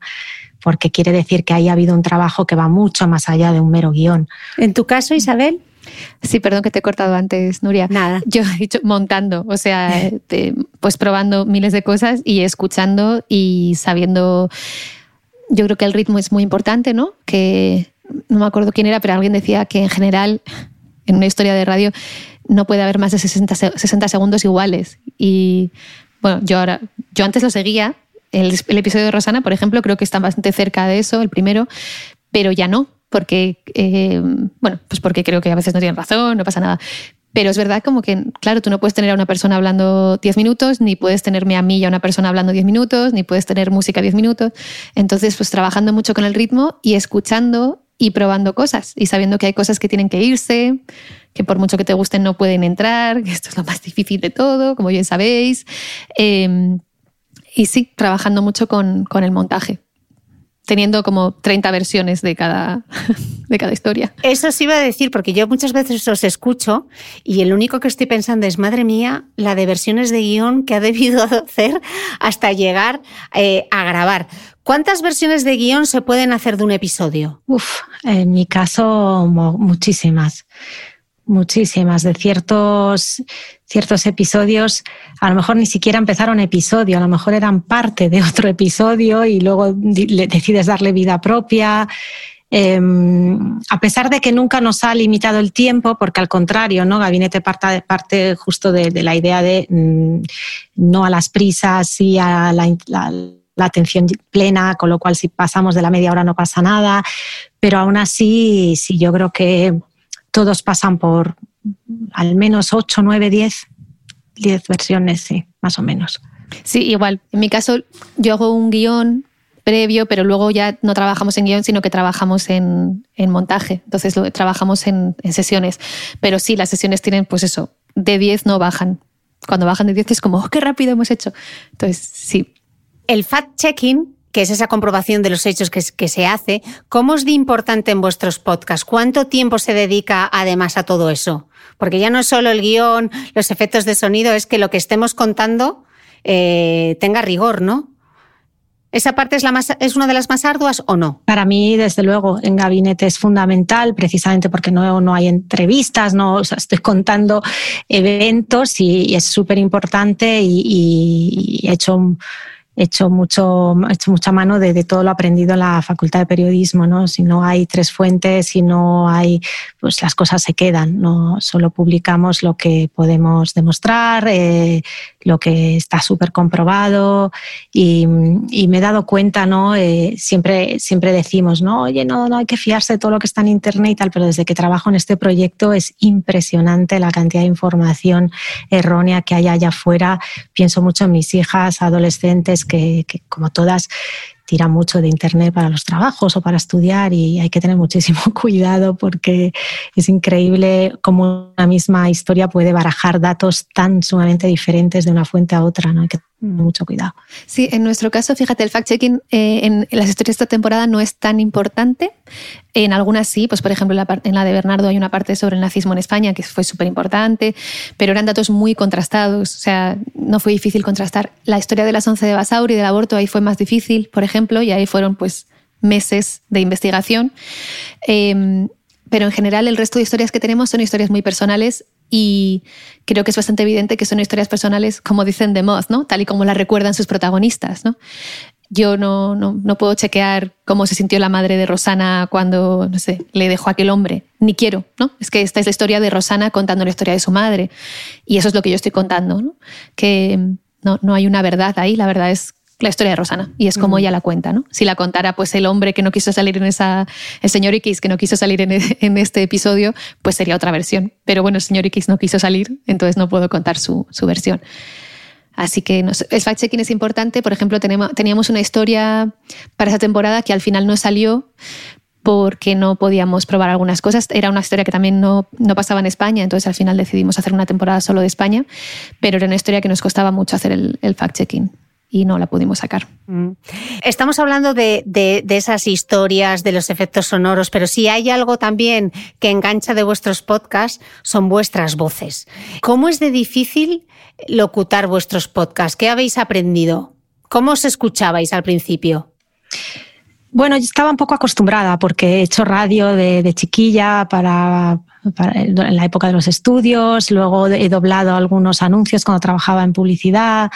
porque quiere decir que ahí ha habido un trabajo que va mucho más allá de un mero guion. En tu caso, Isabel, Sí, perdón que te he cortado antes, Nuria. Nada. Yo he dicho montando, o sea, pues probando miles de cosas y escuchando y sabiendo. Yo creo que el ritmo es muy importante, ¿no? Que no me acuerdo quién era, pero alguien decía que en general, en una historia de radio, no puede haber más de 60, 60 segundos iguales. Y bueno, yo ahora, yo antes lo seguía. El, el episodio de Rosana, por ejemplo, creo que está bastante cerca de eso, el primero, pero ya no porque, eh, bueno, pues porque creo que a veces no tienen razón, no pasa nada. Pero es verdad como que, claro, tú no puedes tener a una persona hablando 10 minutos, ni puedes tenerme a mí y a una persona hablando 10 minutos, ni puedes tener música 10 minutos. Entonces, pues trabajando mucho con el ritmo y escuchando y probando cosas y sabiendo que hay cosas que tienen que irse, que por mucho que te gusten no pueden entrar, que esto es lo más difícil de todo, como bien sabéis. Em, y sí, trabajando mucho con, con el montaje teniendo como 30 versiones de cada, de cada historia. Eso sí iba a decir, porque yo muchas veces os escucho y el único que estoy pensando es, madre mía, la de versiones de guion que ha debido hacer hasta llegar eh, a grabar. ¿Cuántas versiones de guion se pueden hacer de un episodio? Uf, en mi caso, muchísimas muchísimas de ciertos, ciertos episodios. A lo mejor ni siquiera empezaron episodio, a lo mejor eran parte de otro episodio y luego decides darle vida propia. Em, a pesar de que nunca nos ha limitado el tiempo, porque al contrario, ¿no? Gabinete parte, parte justo de, la idea de mm, no a las prisas y a la, la atención plena, con lo cual si pasamos de la media hora no pasa nada, pero aún así, sí, yo creo que todos pasan por al menos 8, 9, 10, 10 versiones, sí, más o menos. Sí, igual. En mi caso, yo hago un guion previo, pero luego ya no trabajamos en guion, sino que trabajamos en, montaje. Entonces lo, trabajamos en, en, sesiones. Pero sí, las sesiones tienen, pues eso, de 10 no bajan. Cuando bajan de 10 es como, oh, qué rápido hemos hecho. Entonces, sí. El fact-checking que es esa comprobación de los hechos que, se hace, ¿cómo es de importante en vuestros podcasts? ¿Cuánto tiempo se dedica además a todo eso? Porque ya no es solo el guion, los efectos de sonido, es que lo que estemos contando eh, tenga rigor, ¿no? ¿Esa parte es, la más, es una de las más arduas o no? Para mí, desde luego, en gabinete es fundamental, precisamente porque no, no hay entrevistas, no estoy contando eventos y, es súper importante y, y, he hecho he hecho, mucho, hecho mucha mano de, todo lo aprendido en la Facultad de Periodismo. ¿no? Si no hay tres fuentes, si no hay, pues las cosas se quedan. No solo publicamos lo que podemos demostrar, eh, lo que está súper comprobado y, me he dado cuenta, ¿no? Eh, siempre, siempre decimos, no, oye, no, no hay que fiarse de todo lo que está en Internet y tal, pero desde que trabajo en este proyecto es impresionante la cantidad de información errónea que hay allá afuera. Pienso mucho en mis hijas, adolescentes, que, que como todas tira mucho de Internet para los trabajos o para estudiar y hay que tener muchísimo cuidado porque es increíble cómo una misma historia puede barajar datos tan sumamente diferentes de una fuente a otra. ¿no? Hay que mucho cuidado. Sí, en nuestro caso, fíjate, el fact-checking eh, en las historias de esta temporada no es tan importante. En algunas sí, pues por ejemplo en la, en la de Bernardo hay una parte sobre el nazismo en España que fue súper importante, pero eran datos muy contrastados, o sea, no fue difícil contrastar. La historia de las 11 de Basauri y del aborto ahí fue más difícil, por ejemplo, y ahí fueron pues meses de investigación. Em, pero en general el resto de historias que tenemos son historias muy personales y creo que es bastante evidente que son historias personales, como dicen de Moth, ¿no? tal y como las recuerdan sus protagonistas. ¿no? Yo no, no, no, puedo chequear cómo se sintió la madre de Rosana cuando, no sé, le dejó a aquel hombre. ni quiero, ¿no? Es que esta es la historia de Rosana contando la historia de su madre y eso es lo que yo estoy contando, ¿no? Que no, no hay una verdad ahí, la verdad es la historia de Rosana y es como ella la cuenta, ¿no? Si la contara pues el hombre que no quiso salir en esa, el señor X que no quiso salir en, en este episodio, pues sería otra versión. Pero bueno, el señor X no quiso salir, entonces no puedo contar su, su versión. Así que el fact-checking es importante. Por ejemplo, teníamos una historia para esa temporada que al final no salió porque no podíamos probar algunas cosas. Era una historia que también no, no, pasaba en España, entonces al final decidimos hacer una temporada solo de España, pero era una historia que nos costaba mucho hacer el, el fact-checking y no la pudimos sacar. Mm. Estamos hablando de, de, esas historias, de los efectos sonoros, pero si hay algo también que engancha de vuestros podcasts, son vuestras voces. ¿Cómo es de difícil locutar vuestros podcasts? ¿Qué habéis aprendido? ¿Cómo os escuchabais al principio? Bueno, yo estaba un poco acostumbrada porque he hecho radio de, chiquilla para, en la época de los estudios, luego he doblado algunos anuncios cuando trabajaba en publicidad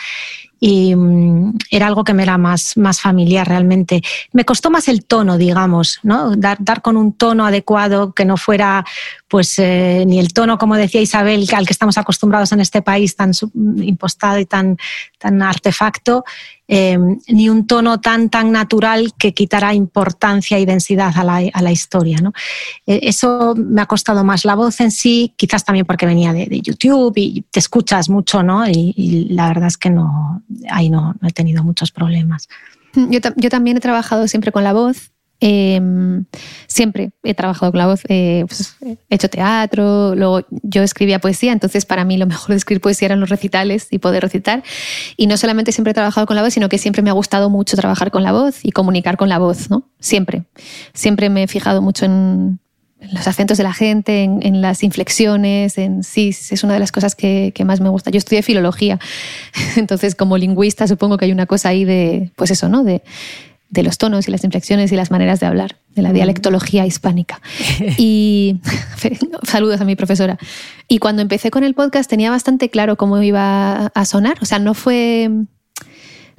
y mm, era algo que me era más, más familiar realmente. Me costó más el tono, digamos, ¿no? Dar, dar con un tono adecuado que no fuera pues eh, ni el tono, como decía Isabel, al que estamos acostumbrados en este país tan impostado y tan, tan artefacto, eh, ni un tono tan, tan natural que quitará importancia y densidad a la, a la historia. ¿no? Eh, eso me ha costado más la voz en sí, quizás también porque venía de, YouTube y te escuchas mucho, ¿no? Y, la verdad es que no, ahí no, he tenido muchos problemas. Yo, también he trabajado siempre con la voz Em, siempre he trabajado con la voz, eh, pues, he hecho teatro, luego yo escribía poesía, entonces para mí lo mejor de escribir poesía eran los recitales y poder recitar. Y no solamente siempre he trabajado con la voz, sino que siempre me ha gustado mucho trabajar con la voz y comunicar con la voz, ¿no? Siempre. Siempre me he fijado mucho en, los acentos de la gente, en, las inflexiones, en sí, es una de las cosas que, que, más me gusta. Yo estudié filología, entonces como lingüista supongo que hay una cosa ahí de, pues eso, ¿no? De, de los tonos y las inflexiones y las maneras de hablar, de la dialectología hispánica. Y saludos a mi profesora. Y cuando empecé con el podcast tenía bastante claro cómo iba a sonar, o sea, no fue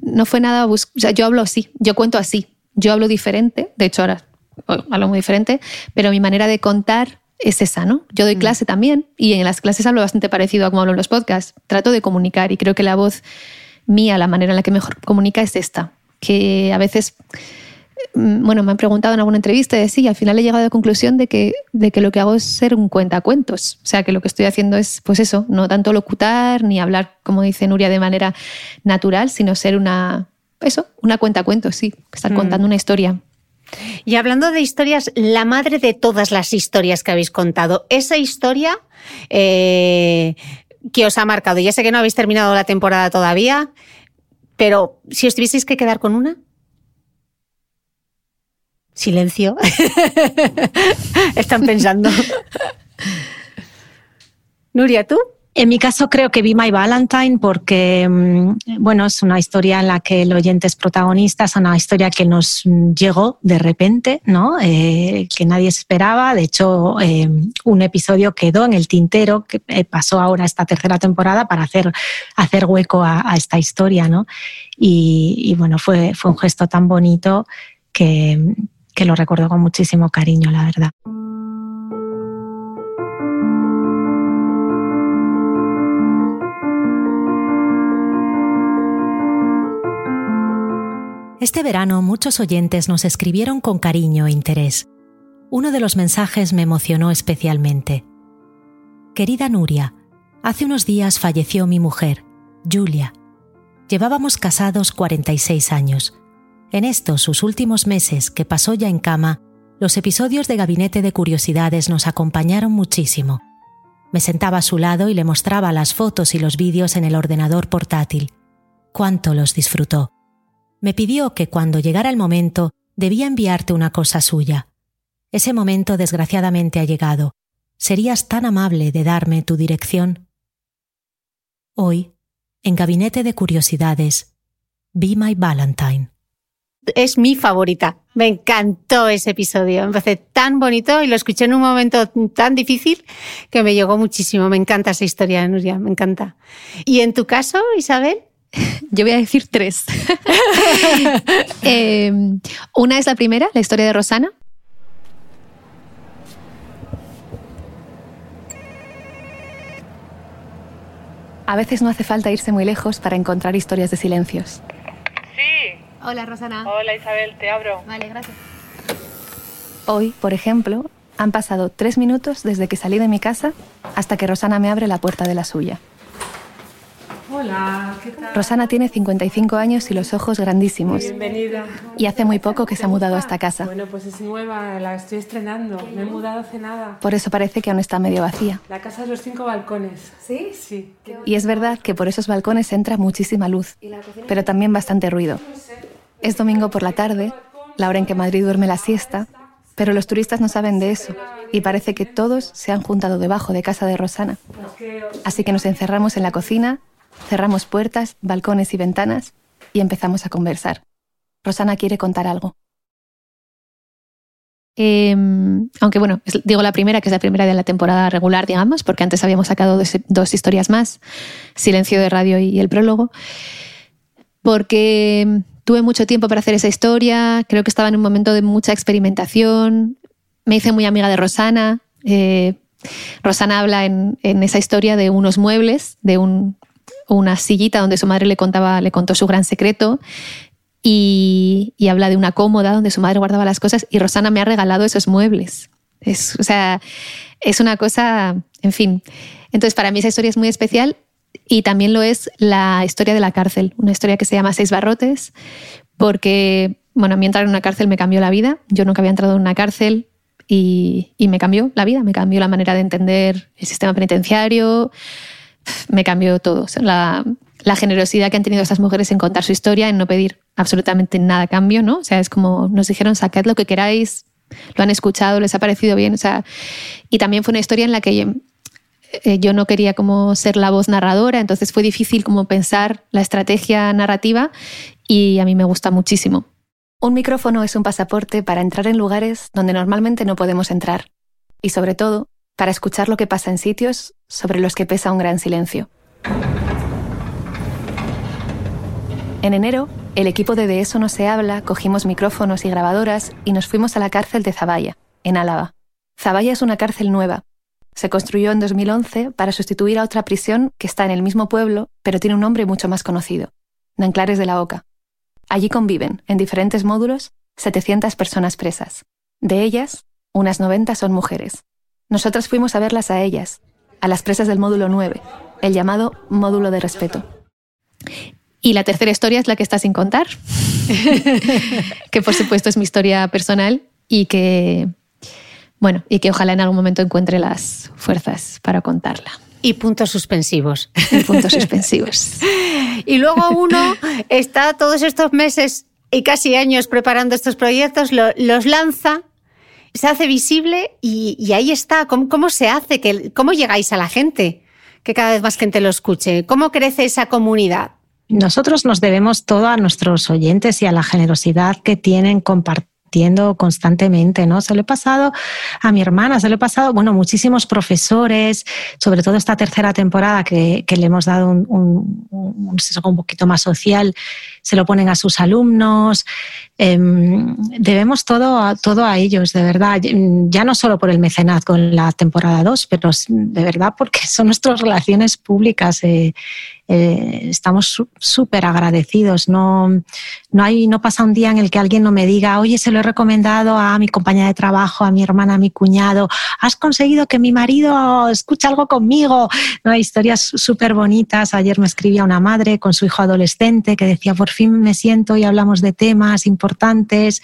no fue nada, o sea, yo hablo así, yo cuento así, yo hablo diferente, de hecho ahora hablo muy diferente, pero mi manera de contar es esa, ¿no? Yo doy mm. clase también y en las clases hablo bastante parecido a como hablo en los podcasts. Trato de comunicar y creo que la voz mía, la manera en la que mejor comunica es esta que a veces, mm, bueno, me han preguntado en alguna entrevista y sí, al final he llegado a la conclusión de que, de que lo que hago es ser un cuentacuentos. O sea, que lo que estoy haciendo es, pues eso, no tanto locutar ni hablar, como dice Nuria, de manera natural, sino ser una, eso, una cuentacuentos, sí, estar mm. contando una historia. Y hablando de historias, la madre de todas las historias que habéis contado, esa historia eh, que os ha marcado, ya sé que no habéis terminado la temporada todavía, pero si os tuvieseis que quedar con una. Silencio. Están pensando. Nuria, ¿tú? En mi caso creo que vi My Valentine porque, mm, bueno, es una historia en la que el oyente es protagonista, es una historia que nos llegó de repente, ¿no? Eh, que nadie esperaba. De hecho, eh, un episodio quedó en el tintero que eh, pasó ahora esta tercera temporada para hacer, hacer hueco a, esta historia, ¿no? Y, y, bueno, fue, fue un gesto tan bonito que, que lo recuerdo con muchísimo cariño, la verdad. Este verano muchos oyentes nos escribieron con cariño e interés. Uno de los mensajes me emocionó especialmente. Querida Nuria, hace unos días falleció mi mujer, Julia. Llevábamos casados 46 años. En estos sus últimos meses que pasó ya en cama, los episodios de Gabinete de Curiosidades nos acompañaron muchísimo. Me sentaba a su lado y le mostraba las fotos y los vídeos en el ordenador portátil. Cuánto los disfrutó me pidió que cuando llegara el momento debía enviarte una cosa suya. Ese momento desgraciadamente ha llegado. ¿Serías tan amable de darme tu dirección? Hoy, en Gabinete de Curiosidades, Be My Valentine. Es mi favorita. Me encantó ese episodio. Me parece tan bonito y lo escuché en un momento tan difícil que me llegó muchísimo. Me encanta esa historia, Nuria. Me encanta. ¿Y en tu caso, Isabel? Yo voy a decir tres. Eh, una es la primera, la historia de Rosana. A veces no hace falta irse muy lejos para encontrar historias de silencios. Sí. Hola, Rosana. Hola, Isabel, te abro. Vale, gracias. Hoy, por ejemplo, han pasado tres minutos desde que salí de mi casa hasta que Rosana me abre la puerta de la suya. Hola, ¿qué tal? Rosana tiene 55 años y los ojos grandísimos. Bienvenida. Y hace muy poco que se ha mudado a esta casa. Bueno, pues es nueva, la estoy estrenando. Me he mudado hace nada. Por eso parece que aún está medio vacía. La casa de los cinco balcones. ¿Sí? Sí. Y es verdad que por esos balcones entra muchísima luz, pero también bastante ruido. Es domingo por la tarde, la hora en que Madrid duerme la siesta, pero los turistas no saben de eso y parece que todos se han juntado debajo de casa de Rosana. Así que nos encerramos en la cocina, cerramos puertas, balcones y ventanas y empezamos a conversar. Rosana quiere contar algo. Eh, aunque bueno, digo la primera, que es la primera de la temporada regular, digamos, porque antes habíamos sacado dos, historias más, Silencio de Radio y el prólogo, porque tuve mucho tiempo para hacer esa historia, creo que estaba en un momento de mucha experimentación, me hice muy amiga de Rosana, eh, Rosana habla en esa historia de unos muebles, de un- una sillita donde su madre le contaba, le contó su gran secreto y, habla de una cómoda donde su madre guardaba las cosas y Rosana me ha regalado esos muebles. Es, o sea, es una cosa, en fin. Entonces, para mí esa historia es muy especial y también lo es la historia de la cárcel, una historia que se llama Seis Barrotes, porque, bueno, a mí entrar en una cárcel me cambió la vida. Yo nunca había entrado en una cárcel y, y me cambió la vida, me cambió la manera de entender el sistema penitenciario, me cambió todo. La, generosidad que han tenido estas mujeres en contar su historia, en no pedir absolutamente nada a cambio, ¿no? O sea, es como nos dijeron, sacad lo que queráis, lo han escuchado, les ha parecido bien. O sea, y también fue una historia en la que eh, yo no quería como ser la voz narradora, entonces fue difícil como pensar la estrategia narrativa y a mí me gusta muchísimo. Un micrófono es un pasaporte para entrar en lugares donde normalmente no podemos entrar y sobre todo para escuchar lo que pasa en sitios sobre los que pesa un gran silencio. En enero, el equipo de De Eso No Se Habla cogimos micrófonos y grabadoras y nos fuimos a la cárcel de Zaballa, en Álava. Zaballa es una cárcel nueva. Se construyó en 2011 para sustituir a otra prisión que está en el mismo pueblo, pero tiene un nombre mucho más conocido, Nanclares de la Oca. Allí conviven, en diferentes módulos, 700 personas presas. De ellas, unas 90 son mujeres. Nosotras fuimos a verlas a ellas, a las presas del módulo 9, el llamado módulo de respeto. Y la tercera historia es la que está sin contar, que por supuesto es mi historia personal y que, bueno, y que ojalá en algún momento encuentre las fuerzas para contarla. Y puntos suspensivos. Y puntos suspensivos. Y luego uno está todos estos meses y casi años preparando estos proyectos, lo- los lanza, se hace visible y, ahí está. ¿Cómo, cómo se hace? ¿Cómo llegáis a la gente? Que cada vez más gente lo escuche. ¿Cómo crece esa comunidad? Nosotros nos debemos todo a nuestros oyentes y a la generosidad que tienen compartiendo constantemente, ¿no? Se lo he pasado a mi hermana, se lo he pasado, bueno, muchísimos profesores, sobre todo esta tercera temporada que, le hemos dado un, un, un un poquito más social, se lo ponen a sus alumnos. Eh, debemos todo a, todo a ellos, de verdad. Ya no solo por el mecenazgo con la temporada 2, pero de verdad porque son nuestras relaciones públicas. Eh, eh, estamos súper agradecidos. No, no, hay, no pasa un día en el que alguien no me diga, oye, se lo he recomendado a mi compañera de trabajo, a mi hermana, a mi cuñado, has conseguido que mi marido escuche algo conmigo. No, hay historias súper bonitas. Ayer me escribía una madre con su hijo adolescente que decía, por fin me siento y hablamos de temas importantes.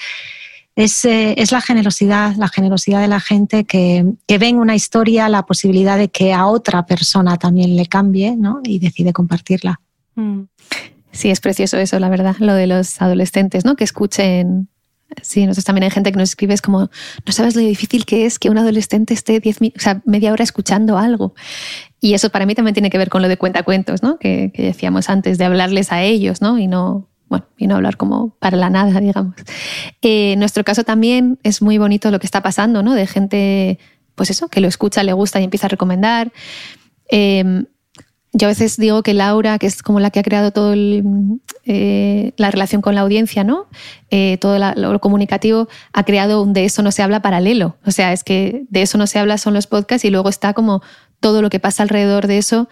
Es, eh, es, la generosidad, la generosidad de la gente que, que ve en una historia la posibilidad de que a otra persona también le cambie ¿no? y decide compartirla. Sí, es precioso eso, la verdad, lo de los adolescentes, ¿no? Que escuchen. Sí, nosotros también hay gente que nos escribe, es como, no sabes lo difícil que es que un adolescente esté diez, media hora escuchando algo. Y eso para mí también tiene que ver con lo de cuentacuentos, ¿no? Que, decíamos antes, de hablarles a ellos, ¿no? Y no, bueno, y no hablar como para la nada, digamos. Eh, en nuestro caso también es muy bonito lo que está pasando, ¿no? De gente, pues eso, que lo escucha, le gusta y empieza a recomendar. Eh, yo a veces digo que Laura, que es como la que ha creado todo eh, la relación con la audiencia, ¿no? Eh, todo lo comunicativo, ha creado un de eso no se habla paralelo. O sea, es que de eso no se habla son los podcasts y luego está como todo lo que pasa alrededor de eso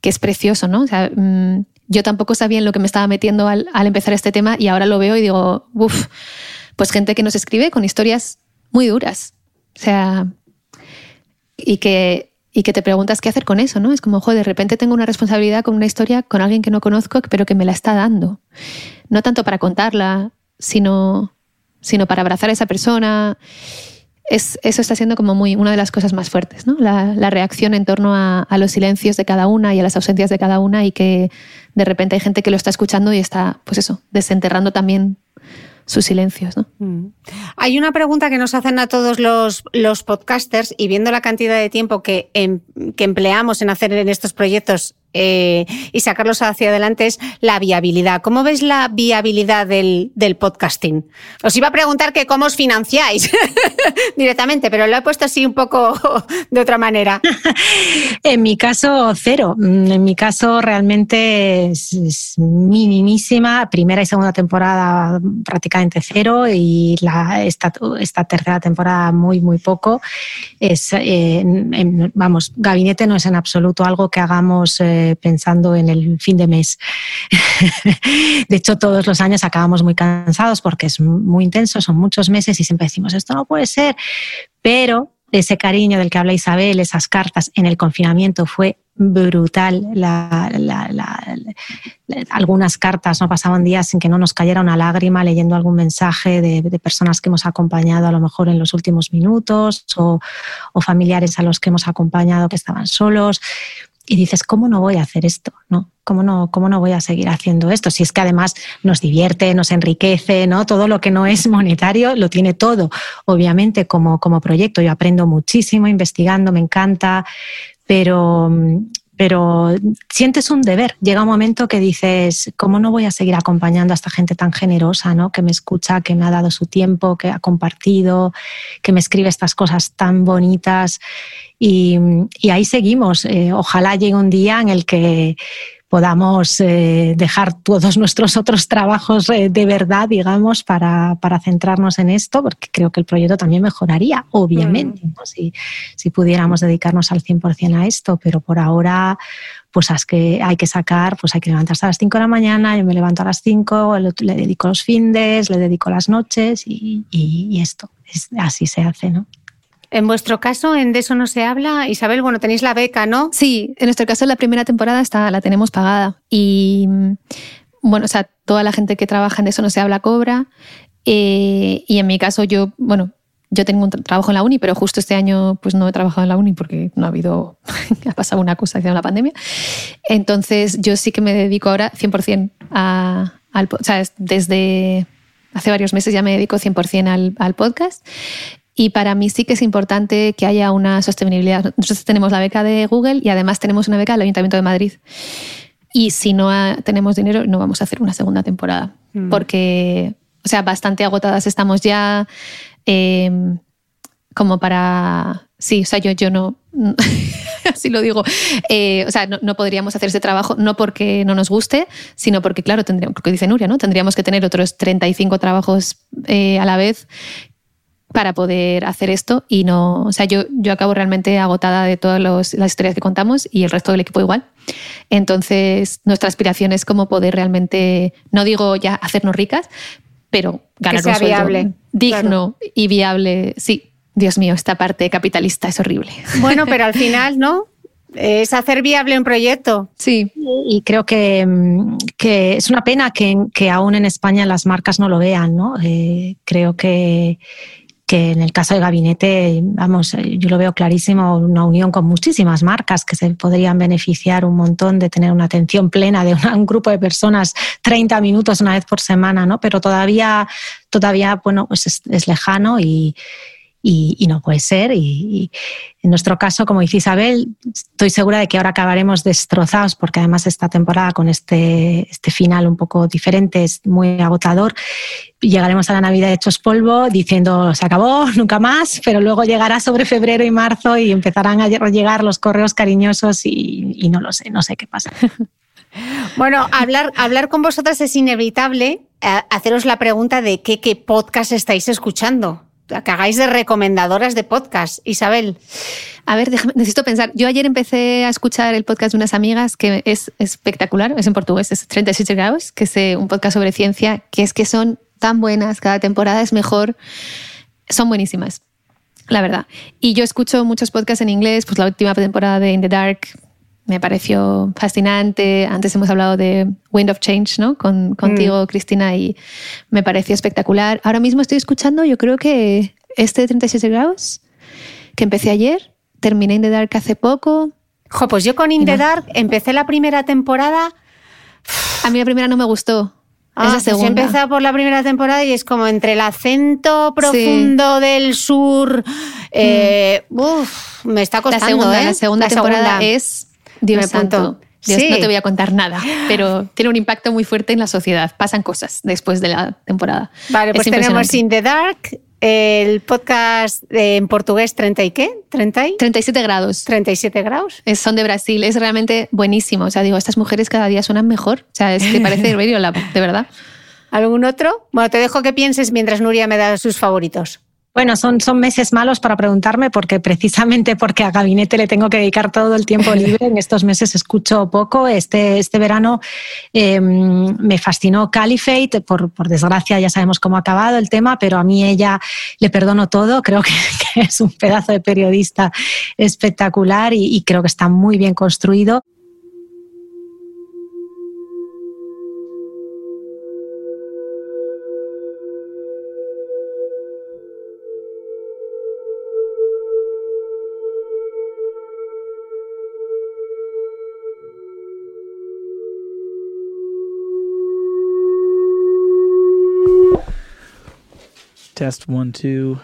que es precioso, ¿no? O sea, mm, yo tampoco sabía en lo que me estaba metiendo al, al empezar este tema y ahora lo veo y digo, uff, pues gente que nos escribe con historias muy duras. O sea, y que, y que te preguntas qué hacer con eso, ¿no? Es como, joder, de repente tengo una responsabilidad con una historia con alguien que no conozco, pero que me la está dando. No tanto para contarla, sino, sino para abrazar a esa persona. Es, eso está siendo como muy una de las cosas más fuertes, ¿no? La, la reacción en torno a, a, los silencios de cada una y a las ausencias de cada una y que de repente hay gente que lo está escuchando y está, pues eso, desenterrando también sus silencios. ¿no? Mm. Hay una pregunta que nos hacen a todos los, los podcasters y viendo la cantidad de tiempo que, em, que empleamos en hacer en estos proyectos eh, y sacarlos hacia adelante es la viabilidad. ¿Cómo ves la viabilidad del, del podcasting? Os iba a preguntar que cómo os financiáis directamente, pero lo he puesto así un poco de otra manera. en mi caso, cero. En mi caso, realmente es, es, minimísima. Primera y segunda temporada prácticamente cero y la, esta, esta tercera temporada muy, muy poco. Es, eh, vamos, Gabinete no es en absoluto algo que hagamos. Eh, pensando en el fin de mes. de hecho, todos los años acabamos muy cansados porque es muy intenso, son muchos meses y siempre decimos, esto no puede ser, pero ese cariño del que habla Isabel, esas cartas en el confinamiento fue brutal. Algunas cartas no pasaban días sin que no nos cayera una lágrima leyendo algún mensaje de, personas que hemos acompañado a lo mejor en los últimos minutos o, familiares a los que hemos acompañado que estaban solos y dices, ¿cómo no voy a hacer esto? ¿No? ¿Cómo, no, ¿Cómo no voy a seguir haciendo esto? Si es que además nos divierte, nos enriquece, ¿no? Todo lo que no es monetario lo tiene todo, obviamente, como, como proyecto. Yo aprendo muchísimo investigando, me encanta, pero, pero sientes un deber. Llega un momento que dices, ¿cómo no voy a seguir acompañando a esta gente tan generosa, ¿no? que me escucha, que me ha dado su tiempo, que ha compartido, que me escribe estas cosas tan bonitas? Y, ahí seguimos. Eh, ojalá llegue un día en el que podamos eh, dejar todos nuestros otros trabajos eh, de verdad, digamos, para, para, centrarnos en esto, porque creo que el proyecto también mejoraría, obviamente, mm. ¿no? si, si, pudiéramos dedicarnos al 100% a esto, pero por ahora pues es que hay que sacar, pues hay que levantarse a las 5 de la mañana, yo me levanto a las 5, le dedico los fines, le dedico las noches y, y, y esto, es, así se hace, ¿no? En vuestro caso, en de eso no se habla. Isabel, bueno, tenéis la beca, ¿no? Sí, en nuestro caso la primera temporada está, la tenemos pagada. Y bueno, o sea, toda la gente que trabaja en eso no se habla cobra. Eh, y en mi caso, yo, bueno, yo tengo un trabajo en la uni, pero justo este año pues no he trabajado en la uni porque no ha habido, ha pasado una cosa que la pandemia. Entonces yo sí que me dedico ahora 100% a, al, o sea, desde hace varios meses ya me dedico 100% al, al podcast y para mí sí que es importante que haya una sostenibilidad. Nosotros tenemos la beca de Google y además tenemos una beca del Ayuntamiento de Madrid. Y si no tenemos dinero, no vamos a hacer una segunda temporada. Mm. Porque, o sea, bastante agotadas estamos ya. Eh, como para. Sí, o sea, yo, yo no. así lo digo. Eh, o sea, no, no, podríamos hacer ese trabajo, no porque no nos guste, sino porque, claro, tendríamos, lo que dice Nuria, ¿no? Tendríamos que tener otros 35 trabajos eh, a la vez para poder hacer esto y no, o sea, yo, yo acabo realmente agotada de todas los, las historias que contamos y el resto del equipo igual. Entonces, nuestra aspiración es como poder realmente, no digo ya hacernos ricas, pero ganar que sea un sueldo viable, digno claro. y viable. Sí, Dios mío, esta parte capitalista es horrible. Bueno, pero al final, ¿no? Es hacer viable un proyecto. Sí. Y creo que, que es una pena que, que, aún en España las marcas no lo vean, ¿no? Eh, creo que que en el caso de gabinete, vamos, yo lo veo clarísimo, una unión con muchísimas marcas que se podrían beneficiar un montón de tener una atención plena de un grupo de personas 30 minutos una vez por semana, ¿no? Pero todavía, todavía bueno, pues es, es lejano y, y, no puede ser. Y, en nuestro caso, como dice Isabel, estoy segura de que ahora acabaremos destrozados porque además esta temporada con este, este final un poco diferente es muy agotador. Llegaremos a la Navidad hechos polvo diciendo se acabó, nunca más, pero luego llegará sobre febrero y marzo y empezarán a llegar los correos cariñosos y, y no lo sé, no sé qué pasa. Bueno, hablar, hablar con vosotras es inevitable. Eh, haceros la pregunta de qué, qué podcast estáis escuchando. Que hagáis de recomendadoras de podcast, Isabel. A ver, déjame, necesito pensar. Yo ayer empecé a escuchar el podcast de unas amigas que es espectacular, es en portugués, es 37 grados, que es eh, un podcast sobre ciencia, que es que son tan buenas, cada temporada es mejor, son buenísimas, la verdad. Y yo escucho muchos podcasts en inglés, pues la última temporada de In the Dark me pareció fascinante. Antes hemos hablado de Wind of Change, ¿no? Con, contigo, mm. Cristina, y me pareció espectacular. Ahora mismo estoy escuchando, yo creo que este de 36 grados, que empecé ayer, terminé In the Dark hace poco. Jo, pues yo con In the Dark empecé la primera temporada. A mí la primera no me gustó. Ah, pues segunda. Pues por la primera temporada y es como entre el acento profundo del sur. Eh, mm. uf, me está costando. La segunda, ¿eh? la segunda temporada es Dios santo. Dios, no te voy a contar nada, pero tiene un impacto muy fuerte en la sociedad. Pasan cosas después de la temporada. Vale, pues tenemos In the Dark, el podcast en portugués 30 y qué? 30 37 grados. 37 grados. Es, son de Brasil, es realmente buenísimo. O sea, digo, estas mujeres cada día suenan mejor. O sea, es que parece de verdad. ¿Algún otro? Bueno, te dejo que pienses mientras Nuria me da sus favoritos. Bueno, son, son meses malos para preguntarme porque precisamente porque a gabinete le tengo que dedicar todo el tiempo libre. En estos meses escucho poco. Este, este verano em, me fascinó Caliphate. Por, por, desgracia ya sabemos cómo ha acabado el tema, pero a mí ella le perdono todo. Creo que, es un pedazo de periodista espectacular y creo que está muy bien construido. Test one, two.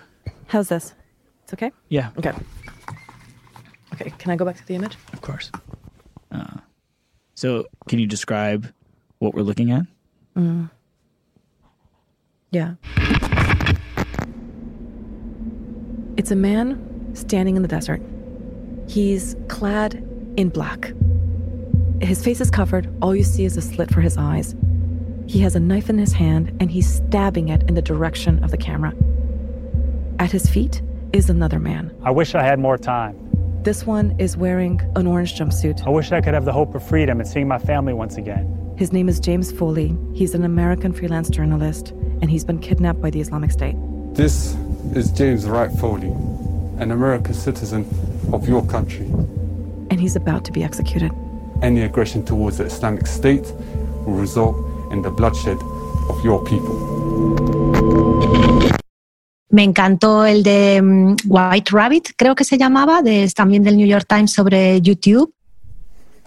How's this? It's okay? Yeah. Okay. Okay, can I go back to the image? Of course. Uh, so, can you describe what we're looking at? Mm. Yeah. It's a man standing in the desert. He's clad in black. His face is covered. All you see is a slit for his eyes. He has a knife in his hand and he's stabbing it in the direction of the camera. At his feet is another man. I wish I had more time. This one is wearing an orange jumpsuit. I wish I could have the hope of freedom and seeing my family once again. His name is James Foley. He's an American freelance journalist, and he's been kidnapped by the Islamic State. This is James Wright Foley, an American citizen of your country. And he's about to be executed. Any aggression towards the Islamic State will result the bloodshed of your people. Me encantó el de mm, White Rabbit, creo que se llamaba, de, también del New York Times sobre YouTube.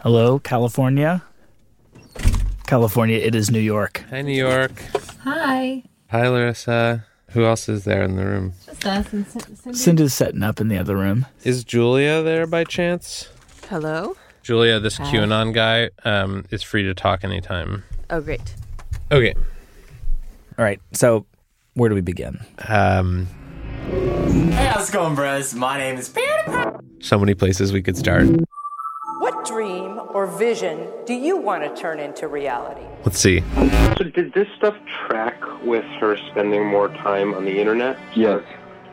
Hello, California. California, it is New York. Hi, New York. Hi. Hi, Larissa. Who else is there in the room? Just us and Cindy. Cindy's setting up in the other room. Is Julia there by chance? Hello? Julia, this Hi. QAnon guy um, is free to talk anytime. Oh, great. Okay. All right. So, where do we begin? Um, hey, how's it going, bros? My name is. So many places we could start. What dream or vision do you want to turn into reality? Let's see. So, did this stuff track with her spending more time on the internet? Yes,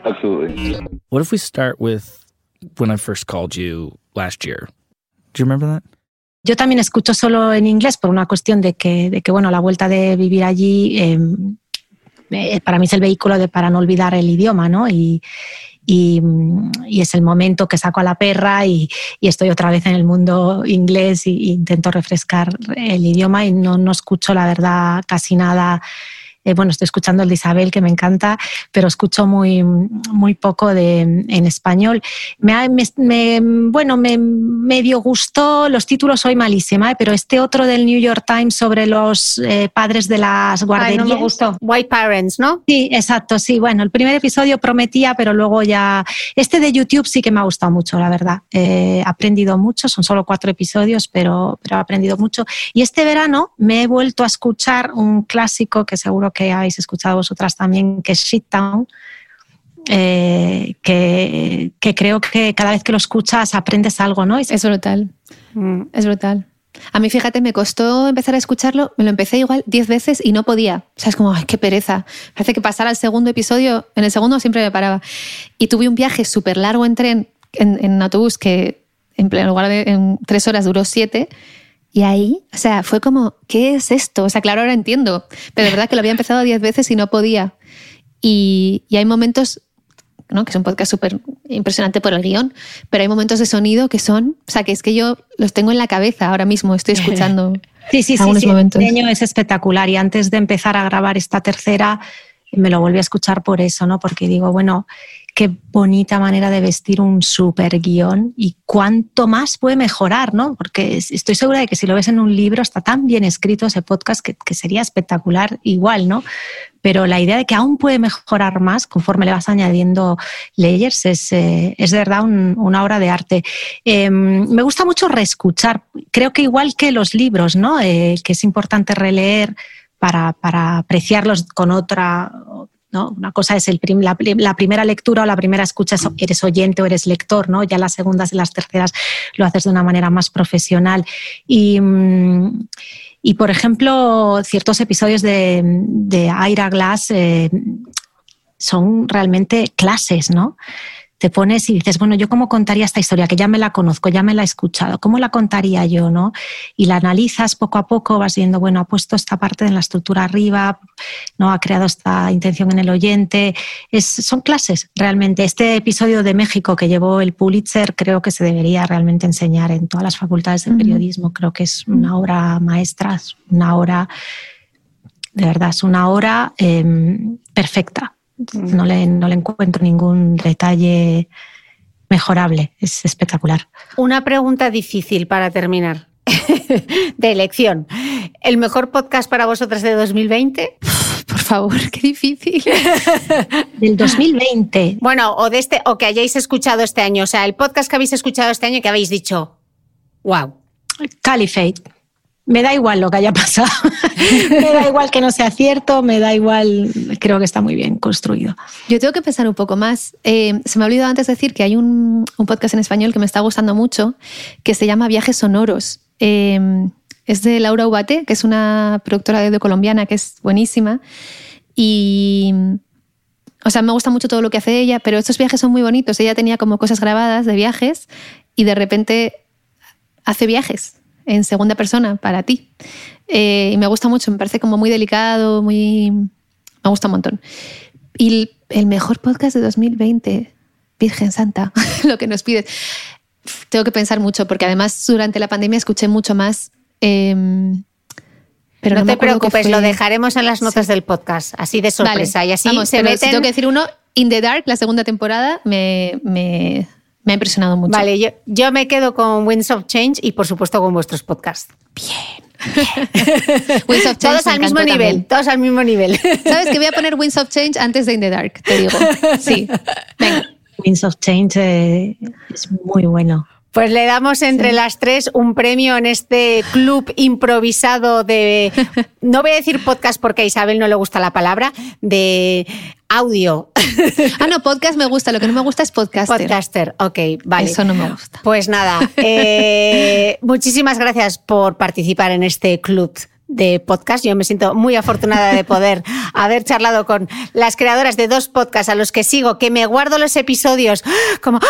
absolutely. What if we start with when I first called you last year? Do you remember that? Yo también escucho solo en inglés por una cuestión de que, de que bueno, la vuelta de vivir allí em, eh, para mí es el vehículo de, para no olvidar el idioma, ¿no? Y, y, es el momento que saco a la perra y, estoy otra vez en el mundo inglés e intento refrescar el idioma y no, no escucho, la verdad, casi nada eh, bueno, estoy escuchando el de Isabel, que me encanta, pero escucho muy, muy poco de, en español. Me, me, bueno, me medio gustó, los títulos soy malísima, ¿eh? pero este otro del New York Times sobre los eh, padres de las guarderías. no me gustó. White Parents, ¿no? Sí, exacto, sí. Bueno, el primer episodio prometía, pero luego ya... Este de YouTube sí que me ha gustado mucho, la verdad. he aprendido mucho, son solo cuatro episodios, pero, pero he aprendido mucho. Y este verano me he vuelto a escuchar un clásico que seguro que habéis escuchado vosotras también, que es Shittown, eh, que, que, creo que cada vez que lo escuchas aprendes algo, ¿no? Es brutal, mm. es brutal. A mí, fíjate, me costó empezar a escucharlo, me lo empecé igual 10 veces y no podía. O sea, es como, ay, qué pereza. Parece que pasar al segundo episodio, en el segundo siempre me paraba. Y tuve un viaje súper largo en tren, en, en, autobús, que en lugar de en tres horas duró siete. Y ahí, o sea, fue como, ¿qué es esto? O sea, claro, ahora entiendo, pero de verdad que lo había empezado 10 veces y no podía. Y, y hay momentos ¿no? que es un podcast súper impresionante por el guion, pero hay momentos de sonido que son, o sea, que es que yo los tengo en la cabeza ahora mismo, estoy escuchando. sí, sí, sí, sí momentos. el diseño es espectacular y antes de empezar a grabar esta tercera me lo volví a escuchar por eso, ¿no? Porque digo, bueno, qué bonita manera de vestir un super guion y cuánto más puede mejorar, ¿no? Porque estoy segura de que si lo ves en un libro está tan bien escrito ese podcast que, que sería espectacular igual, ¿no? Pero la idea de que aún puede mejorar más conforme le vas añadiendo layers es, eh, es de verdad un, una obra de arte. Eh, me gusta mucho reescuchar, creo que igual que los libros, ¿no? Eh, que es importante releer para, para apreciarlos con otra, ¿no? Una cosa es la, primera lectura o la primera escucha, eres oyente o eres lector, ¿no? Ya las segundas y las terceras lo haces de una manera más profesional. Y, y por ejemplo, ciertos episodios de, de Aira Glass eh, son realmente clases, ¿no? Te pones y dices, bueno, yo cómo contaría esta historia, que ya me la conozco, ya me la he escuchado, ¿cómo la contaría yo? ¿no? Y la analizas poco a poco, vas viendo, bueno, ha puesto esta parte en la estructura arriba, ¿no? ha creado esta intención en el oyente. Es, son clases realmente. Este episodio de México que llevó el Pulitzer creo que se debería realmente enseñar en todas las facultades de periodismo. Creo que es una obra maestra, una obra, de verdad, es una obra eh, perfecta no le, no le encuentro ningún detalle mejorable. Es espectacular. Una pregunta difícil para terminar. de elección. ¿El mejor podcast para vosotras de 2020? Por favor, qué difícil. Del 2020. Bueno, o de este, o que hayáis escuchado este año. O sea, el podcast que habéis escuchado este año que habéis dicho. Wow. Caliphate me da igual lo que haya pasado, me da igual que no sea cierto, me da igual, creo que está muy bien construido. Yo tengo que pensar un poco más. Eh, se me ha olvidado antes decir que hay un, podcast en español que me está gustando mucho, que se llama Viajes Sonoros. Eh, es de Laura Ubate, que es una productora de audio colombiana que es buenísima. Y, o sea, me gusta mucho todo lo que hace ella, pero estos viajes son muy bonitos. Ella tenía como cosas grabadas de viajes y de repente hace viajes en segunda persona para ti. Eh, y me gusta mucho, me parece como muy delicado, muy... Me gusta un montón. Y el, mejor podcast de 2020, Virgen Santa, lo que nos pides. Tengo que pensar mucho, porque además durante la pandemia escuché mucho más... Eh, pero no, te preocupes, lo dejaremos en las notas sí. del podcast, así de sorpresa. y así Vamos, se meten... Si tengo que decir uno, In the Dark, la segunda temporada, me, me, me ha impresionado mucho. Vale, yo, yo me quedo con Winds of Change y por supuesto con vuestros podcasts. Bien. Winds of Change todos al mismo nivel, también. todos al mismo nivel. ¿Sabes que voy a poner Winds of Change antes de In the Dark? Te digo. Sí. Venga. Winds of Change eh, es muy bueno. Pues le damos entre sí. las tres un premio en este club improvisado de, no voy a decir podcast porque a Isabel no le gusta la palabra, de audio. Ah, no, podcast me gusta, lo que no me gusta es podcaster. Podcaster, ok, vale. Eso no me gusta. Pues nada, eh, muchísimas gracias por participar en este club de podcast. Yo me siento muy afortunada de poder haber charlado con las creadoras de dos podcasts a los que sigo, que me guardo los episodios como,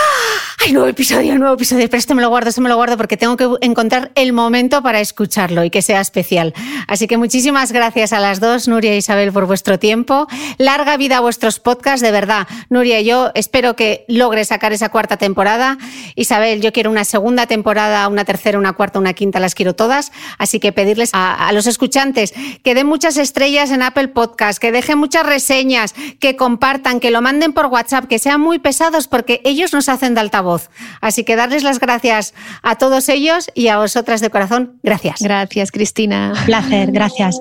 ¡ay, nuevo episodio, nuevo episodio! Pero este me lo guardo, este me lo guardo porque tengo que encontrar el momento para escucharlo y que sea especial. Así que muchísimas gracias a las dos, Nuria e Isabel, por vuestro tiempo. Larga vida a vuestros podcasts, de verdad. Nuria, yo espero que logre sacar esa cuarta temporada. Isabel, yo quiero una segunda temporada, una tercera, una cuarta, una quinta, las quiero todas. Así que pedirles a, a los escuchantes que den muchas estrellas en Apple Podcast, que dejen muchas reseñas, que compartan, que lo manden por WhatsApp, que sean muy pesados porque ellos nos hacen de altavoz. Así que darles las gracias a todos ellos y a vosotras de corazón. Gracias. Gracias, Cristina. Un placer, gracias.